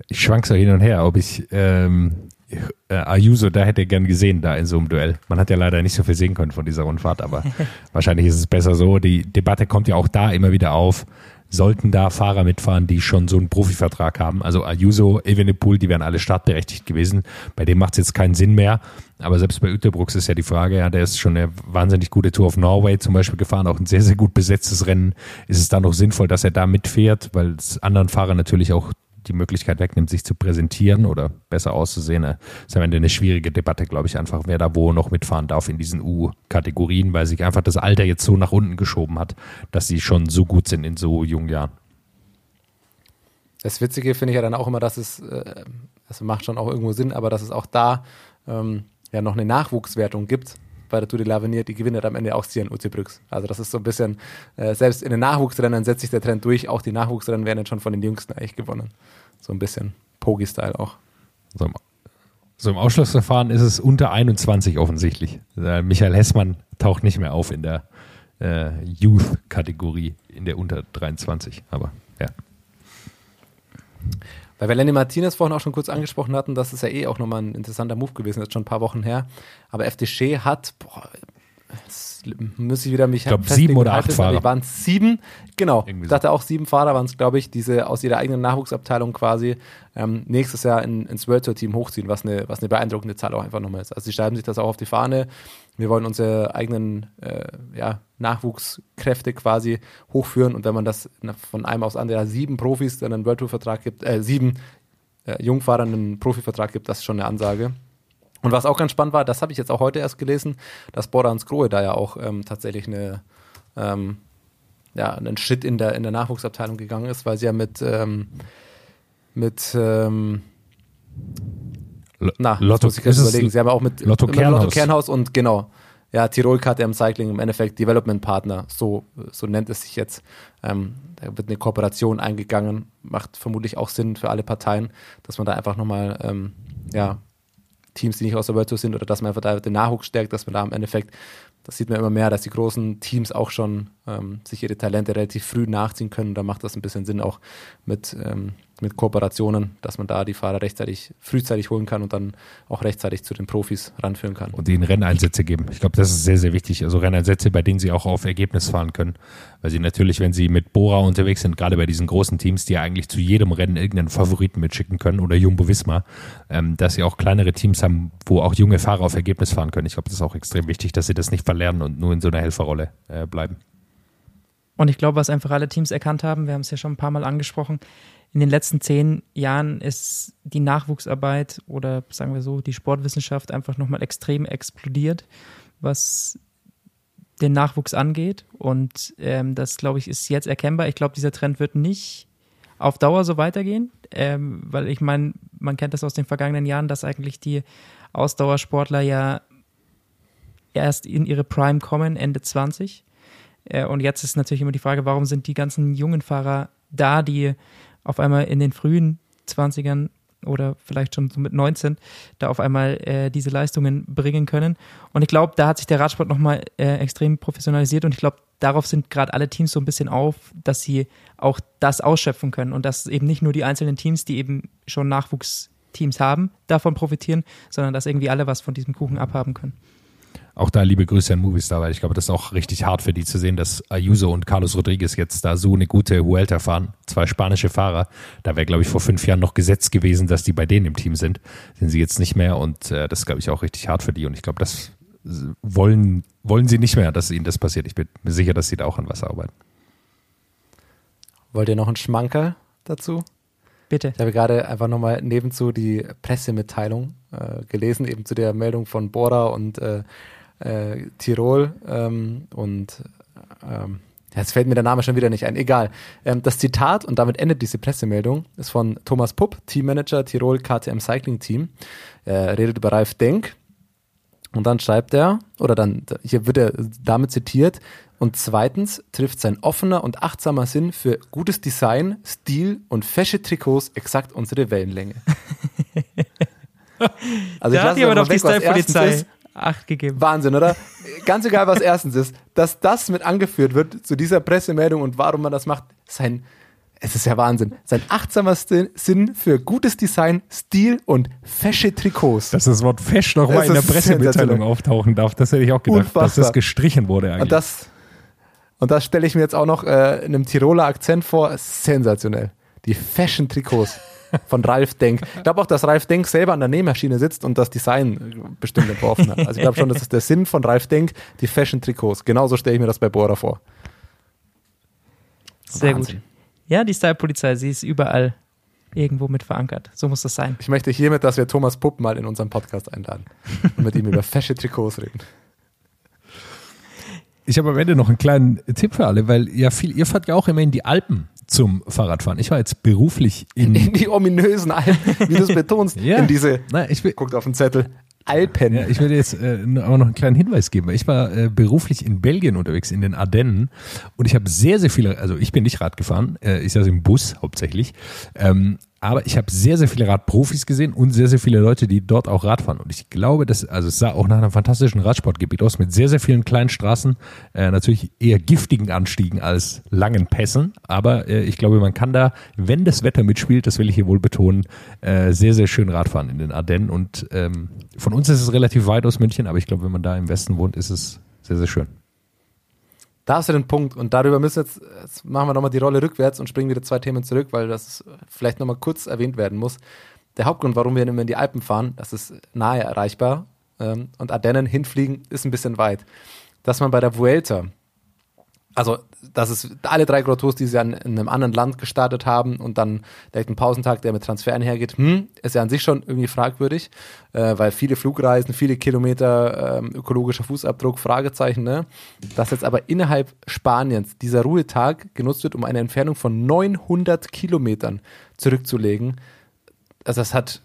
Ich schwank so hin und her, ob ich ähm, äh, Ayuso da hätte gern gesehen, da in so einem Duell. Man hat ja leider nicht so viel sehen können von dieser Rundfahrt, aber wahrscheinlich ist es besser so. Die Debatte kommt ja auch da immer wieder auf sollten da Fahrer mitfahren, die schon so einen Profivertrag haben. Also Ayuso, Evenepoel, die wären alle startberechtigt gewesen. Bei dem macht es jetzt keinen Sinn mehr. Aber selbst bei Uterbrooks ist ja die Frage, ja, der ist schon eine wahnsinnig gute Tour of Norway zum Beispiel gefahren, auch ein sehr, sehr gut besetztes Rennen. Ist es da noch sinnvoll, dass er da mitfährt, weil es anderen Fahrern natürlich auch die Möglichkeit wegnimmt, sich zu präsentieren oder besser auszusehen. Das ist am Ende eine schwierige Debatte, glaube ich, einfach, wer da wo noch mitfahren darf in diesen U-Kategorien, weil sich einfach das Alter jetzt so nach unten geschoben hat, dass sie schon so gut sind in so jungen Jahren. Das Witzige finde ich ja dann auch immer, dass es, äh, das macht schon auch irgendwo Sinn, aber dass es auch da ähm, ja noch eine Nachwuchswertung gibt bei der Tour de l'Avenir, die gewinnt am Ende auch Sian Uzibrüx. Also das ist so ein bisschen, äh, selbst in den Nachwuchsrennen setzt sich der Trend durch, auch die Nachwuchsrennen werden jetzt schon von den Jüngsten eigentlich gewonnen. So ein bisschen Pogi-Style auch. So im, so im Ausschlussverfahren ist es unter 21 offensichtlich. Äh, Michael Hessmann taucht nicht mehr auf in der äh, Youth-Kategorie, in der unter 23, aber ja. Weil wir Lenny Martinez vorhin auch schon kurz angesprochen hatten, das ist ja eh auch nochmal ein interessanter Move gewesen, jetzt schon ein paar Wochen her. Aber FDG hat, boah, jetzt muss ich wieder mich Ich glaube, sieben oder acht Fahrer. Waren sieben, genau. Ich dachte auch sieben Fahrer waren es, glaube ich, diese aus ihrer eigenen Nachwuchsabteilung quasi ähm, nächstes Jahr in, ins World Tour Team hochziehen, was eine, was eine beeindruckende Zahl auch einfach nochmal ist. Also sie schreiben sich das auch auf die Fahne. Wir wollen unsere eigenen äh, ja, Nachwuchskräfte quasi hochführen und wenn man das von einem aufs andere sieben Profis dann einen World Tour Vertrag gibt, äh, sieben äh, Jungfahrern einen Profivertrag gibt, das ist schon eine Ansage. Und was auch ganz spannend war, das habe ich jetzt auch heute erst gelesen, dass Borans Grohe da ja auch ähm, tatsächlich eine, ähm, ja, einen Schritt in der, in der Nachwuchsabteilung gegangen ist, weil sie ja mit, ähm, mit ähm, na, Lotto, muss ich jetzt überlegen. Sie haben auch mit Lotto, mit Kernhaus. Lotto Kernhaus und genau, ja, Tirol KTM Cycling im Endeffekt Development Partner, so, so nennt es sich jetzt. Ähm, da wird eine Kooperation eingegangen, macht vermutlich auch Sinn für alle Parteien, dass man da einfach nochmal, ähm, ja, Teams, die nicht aus der World Tour sind oder dass man einfach da den Nachwuchs stärkt, dass man da im Endeffekt, das sieht man immer mehr, dass die großen Teams auch schon ähm, sich ihre Talente relativ früh nachziehen können. Da macht das ein bisschen Sinn auch mit, ähm, mit Kooperationen, dass man da die Fahrer rechtzeitig, frühzeitig holen kann und dann auch rechtzeitig zu den Profis ranführen kann. Und ihnen Renneinsätze geben. Ich glaube, das ist sehr, sehr wichtig. Also Renneinsätze, bei denen sie auch auf Ergebnis fahren können. Weil sie natürlich, wenn sie mit Bora unterwegs sind, gerade bei diesen großen Teams, die ja eigentlich zu jedem Rennen irgendeinen Favoriten mitschicken können oder Jumbo Visma, ähm, dass sie auch kleinere Teams haben, wo auch junge Fahrer auf Ergebnis fahren können. Ich glaube, das ist auch extrem wichtig, dass sie das nicht verlernen und nur in so einer Helferrolle äh, bleiben. Und ich glaube, was einfach alle Teams erkannt haben, wir haben es ja schon ein paar Mal angesprochen, in den letzten zehn Jahren ist die Nachwuchsarbeit oder sagen wir so, die Sportwissenschaft einfach nochmal extrem explodiert, was den Nachwuchs angeht. Und ähm, das, glaube ich, ist jetzt erkennbar. Ich glaube, dieser Trend wird nicht auf Dauer so weitergehen, ähm, weil ich meine, man kennt das aus den vergangenen Jahren, dass eigentlich die Ausdauersportler ja erst in ihre Prime kommen, Ende 20. Äh, und jetzt ist natürlich immer die Frage, warum sind die ganzen jungen Fahrer da, die auf einmal in den frühen 20ern oder vielleicht schon so mit 19 da auf einmal äh, diese Leistungen bringen können. Und ich glaube, da hat sich der Radsport nochmal äh, extrem professionalisiert und ich glaube, darauf sind gerade alle Teams so ein bisschen auf, dass sie auch das ausschöpfen können und dass eben nicht nur die einzelnen Teams, die eben schon Nachwuchsteams haben, davon profitieren, sondern dass irgendwie alle was von diesem Kuchen abhaben können. Auch da liebe Grüße an Movistar, weil ich glaube, das ist auch richtig hart für die zu sehen, dass Ayuso und Carlos Rodriguez jetzt da so eine gute Huelta fahren. Zwei spanische Fahrer. Da wäre, glaube ich, vor fünf Jahren noch gesetzt gewesen, dass die bei denen im Team sind. Sind sie jetzt nicht mehr und äh, das ist, glaube ich, auch richtig hart für die. Und ich glaube, das wollen, wollen sie nicht mehr, dass ihnen das passiert. Ich bin mir sicher, dass sie da auch an was arbeiten. Wollt ihr noch einen Schmankerl dazu? Bitte. Ich habe gerade einfach nochmal nebenzu die Pressemitteilung äh, gelesen, eben zu der Meldung von Bora und äh, äh, Tirol. Ähm, und ähm, jetzt fällt mir der Name schon wieder nicht ein. Egal. Ähm, das Zitat, und damit endet diese Pressemeldung, ist von Thomas Pupp, Teammanager Tirol KTM Cycling Team. Er redet über Ralf Denk. Und dann schreibt er, oder dann, hier wird er damit zitiert, und zweitens trifft sein offener und achtsamer Sinn für gutes Design, Stil und fesche Trikots exakt unsere Wellenlänge. also da hat die aber doch die Style-Polizei Acht gegeben. Wahnsinn, oder? Ganz egal, was erstens ist, dass das mit angeführt wird zu dieser Pressemeldung und warum man das macht, sein, es ist ja Wahnsinn. Sein achtsamer Sinn für gutes Design, Stil und fesche Trikots. Dass das Wort fesch nochmal in der Pressemitteilung auftauchen darf, das hätte ich auch gedacht, Unfassbar. dass das gestrichen wurde eigentlich. Und das, und das stelle ich mir jetzt auch noch äh, in einem Tiroler Akzent vor. Sensationell. Die Fashion-Trikots von Ralf Denk. Ich glaube auch, dass Ralf Denk selber an der Nähmaschine sitzt und das Design bestimmt entworfen hat. Also ich glaube schon, das ist der Sinn von Ralf Denk, die Fashion-Trikots. Genauso stelle ich mir das bei Bora vor. Sehr Wahnsinn. gut. Ja, die Style-Polizei, sie ist überall irgendwo mit verankert. So muss das sein. Ich möchte hiermit, dass wir Thomas Pupp mal in unseren Podcast einladen und mit ihm über Fashion-Trikots reden. Ich habe am Ende noch einen kleinen Tipp für alle, weil ja viel, ihr fahrt ja auch immer in die Alpen zum Fahrradfahren. Ich war jetzt beruflich in, in die ominösen Alpen, wie du es betonst, ja. in diese, Na, ich will, guckt auf den Zettel, Alpen. Ja, ich würde jetzt äh, aber noch einen kleinen Hinweis geben. Ich war äh, beruflich in Belgien unterwegs, in den Ardennen und ich habe sehr, sehr viele, also ich bin nicht Rad gefahren, äh, ich saß im Bus hauptsächlich, ähm, aber ich habe sehr, sehr viele Radprofis gesehen und sehr, sehr viele Leute, die dort auch Rad fahren. Und ich glaube, dass, also es sah auch nach einem fantastischen Radsportgebiet aus, mit sehr, sehr vielen kleinen Straßen, äh, natürlich eher giftigen Anstiegen als langen Pässen. Aber äh, ich glaube, man kann da, wenn das Wetter mitspielt, das will ich hier wohl betonen, äh, sehr, sehr schön Radfahren in den Ardennen. Und ähm, von uns ist es relativ weit aus München, aber ich glaube, wenn man da im Westen wohnt, ist es sehr, sehr schön. Da hast du den Punkt. Und darüber müssen jetzt, jetzt machen wir nochmal die Rolle rückwärts und springen wieder zwei Themen zurück, weil das vielleicht nochmal kurz erwähnt werden muss. Der Hauptgrund, warum wir immer in die Alpen fahren, das ist nahe erreichbar. Ähm, und Ardennen hinfliegen ist ein bisschen weit. Dass man bei der Vuelta also das ist alle drei Grand die sie an, in einem anderen Land gestartet haben und dann direkt ein Pausentag, der mit Transfer einhergeht, hm, ist ja an sich schon irgendwie fragwürdig, äh, weil viele Flugreisen, viele Kilometer äh, ökologischer Fußabdruck, Fragezeichen, ne? Dass jetzt aber innerhalb Spaniens dieser Ruhetag genutzt wird, um eine Entfernung von 900 Kilometern zurückzulegen, also das hat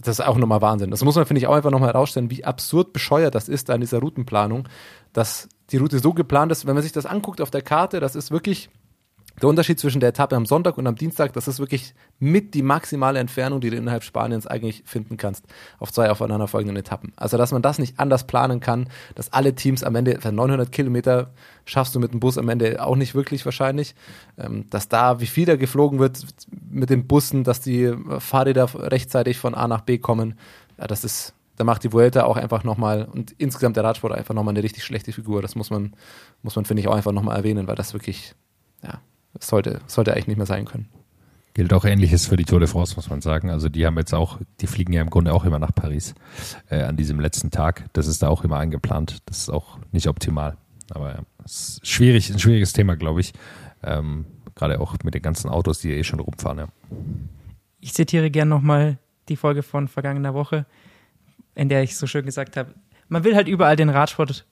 das ist auch nochmal Wahnsinn. Das muss man, finde ich, auch einfach nochmal herausstellen, wie absurd bescheuert das ist da in dieser Routenplanung, dass die Route so geplant ist, wenn man sich das anguckt auf der Karte, das ist wirklich der Unterschied zwischen der Etappe am Sonntag und am Dienstag, das ist wirklich mit die maximale Entfernung, die du innerhalb Spaniens eigentlich finden kannst, auf zwei aufeinanderfolgenden Etappen. Also, dass man das nicht anders planen kann, dass alle Teams am Ende, 900 Kilometer schaffst du mit dem Bus am Ende auch nicht wirklich wahrscheinlich, ähm, dass da, wie viel da geflogen wird mit den Bussen, dass die Fahrräder rechtzeitig von A nach B kommen, ja, das ist, da macht die Vuelta auch einfach nochmal und insgesamt der Radsport einfach nochmal eine richtig schlechte Figur. Das muss man, muss man, finde ich, auch einfach nochmal erwähnen, weil das wirklich, ja, sollte, sollte eigentlich nicht mehr sein können. Gilt auch ähnliches für die Tour de France, muss man sagen. Also die haben jetzt auch, die fliegen ja im Grunde auch immer nach Paris äh, an diesem letzten Tag. Das ist da auch immer eingeplant. Das ist auch nicht optimal. Aber ja, es ist schwierig, ein schwieriges Thema, glaube ich. Ähm, Gerade auch mit den ganzen Autos, die eh schon rumfahren. Ja. Ich zitiere gerne nochmal die Folge von vergangener Woche in der ich so schön gesagt habe, man will halt überall den Radsport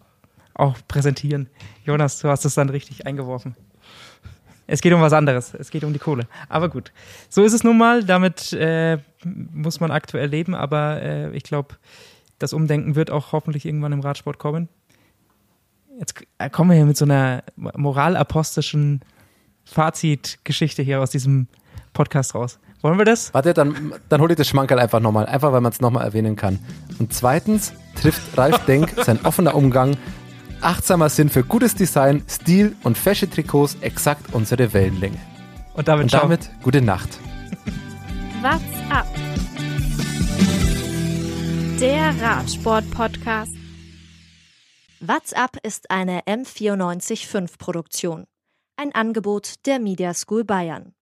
auch präsentieren. Jonas, du hast es dann richtig eingeworfen. Es geht um was anderes. Es geht um die Kohle. Aber gut. So ist es nun mal. Damit äh, muss man aktuell leben. Aber äh, ich glaube, das Umdenken wird auch hoffentlich irgendwann im Radsport kommen. Jetzt äh, kommen wir hier mit so einer moralapostischen Fazitgeschichte hier aus diesem Podcast raus. Wollen wir das? Warte, dann, dann hol ich das Schmankerl einfach nochmal, einfach weil man es nochmal erwähnen kann. Und zweitens trifft Ralf Denk sein offener Umgang, achtsamer Sinn für gutes Design, Stil und fesche Trikots exakt unsere Wellenlänge. Und damit, und damit gute Nacht. What's up? Der Radsport-Podcast. WhatsApp ist eine M945 Produktion. Ein Angebot der Media School Bayern.